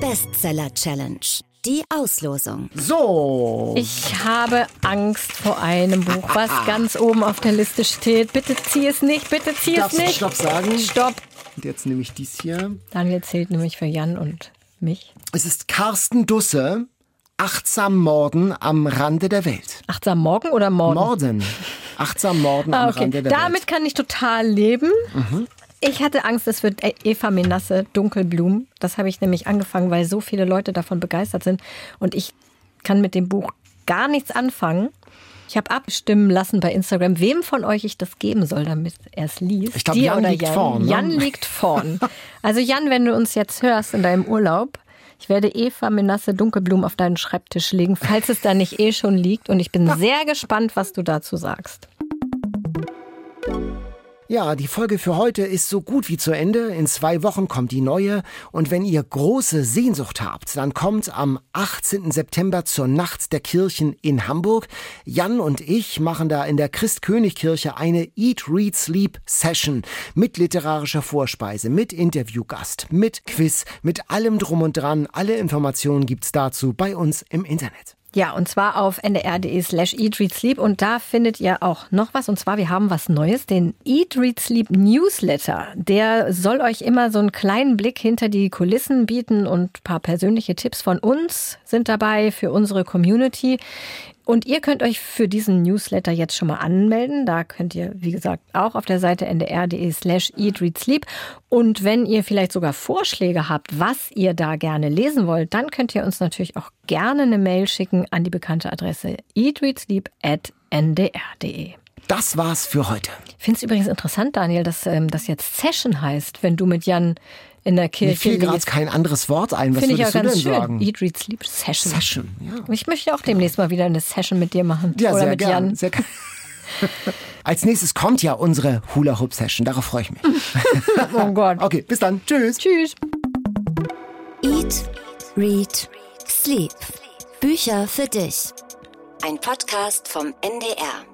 Bestseller Challenge. Die Auslosung. So. Ich habe Angst vor einem Buch, was ganz oben auf der Liste steht. Bitte zieh es nicht, bitte zieh Darfst es nicht. Stopp sagen. Stopp. Und jetzt nehme ich dies hier. Daniel zählt nämlich für Jan und mich. Es ist Carsten Dusse. Achtsam Morden am Rande der Welt. Achtsam Morgen oder Morden? Morden. Achtsam Morden ah, okay. am Rande der Damit Welt. Damit kann ich total leben. Mhm. Ich hatte Angst, es wird Eva Menasse, Dunkelblumen. Das habe ich nämlich angefangen, weil so viele Leute davon begeistert sind. Und ich kann mit dem Buch gar nichts anfangen. Ich habe abstimmen lassen bei Instagram, wem von euch ich das geben soll, damit er es liest. Ich glaube, Jan liegt Jan? vorn. Ne? Jan liegt vorn. Also Jan, wenn du uns jetzt hörst in deinem Urlaub, ich werde Eva Menasse Dunkelblumen auf deinen Schreibtisch legen, falls es da nicht eh schon liegt. Und ich bin sehr gespannt, was du dazu sagst. Ja, die Folge für heute ist so gut wie zu Ende. In zwei Wochen kommt die neue. Und wenn ihr große Sehnsucht habt, dann kommt am 18. September zur Nacht der Kirchen in Hamburg. Jan und ich machen da in der Christkönigkirche eine Eat, Read, Sleep Session mit literarischer Vorspeise, mit Interviewgast, mit Quiz, mit allem drum und dran. Alle Informationen gibt's dazu bei uns im Internet. Ja, und zwar auf ndr.de slash Eat. Und da findet ihr auch noch was. Und zwar, wir haben was Neues, den Eat, Newsletter. Der soll euch immer so einen kleinen Blick hinter die Kulissen bieten und paar persönliche Tipps von uns sind dabei für unsere Community. Und ihr könnt euch für diesen Newsletter jetzt schon mal anmelden. Da könnt ihr, wie gesagt, auch auf der Seite ndr.de slash eatreadsleep. Und wenn ihr vielleicht sogar Vorschläge habt, was ihr da gerne lesen wollt, dann könnt ihr uns natürlich auch gerne eine Mail schicken an die bekannte Adresse eatreadsleep.ndr.de. Das war's für heute. Ich finde es übrigens interessant, Daniel, dass ähm, das jetzt Session heißt, wenn du mit Jan in der Kirche. Mir fiel gerade kein anderes Wort ein. Was Finde ich auch ganz schön. sagen? Eat, Read, Sleep Session. Session, ja. Ich möchte auch demnächst mal wieder eine Session mit dir machen. Ja, Oder sehr mit gern. Jan. Sehr gern. Als nächstes kommt ja unsere Hula Hoop Session. Darauf freue ich mich. oh Gott. Okay, bis dann. Tschüss. Tschüss. Eat, Read, Sleep. Bücher für dich. Ein Podcast vom NDR.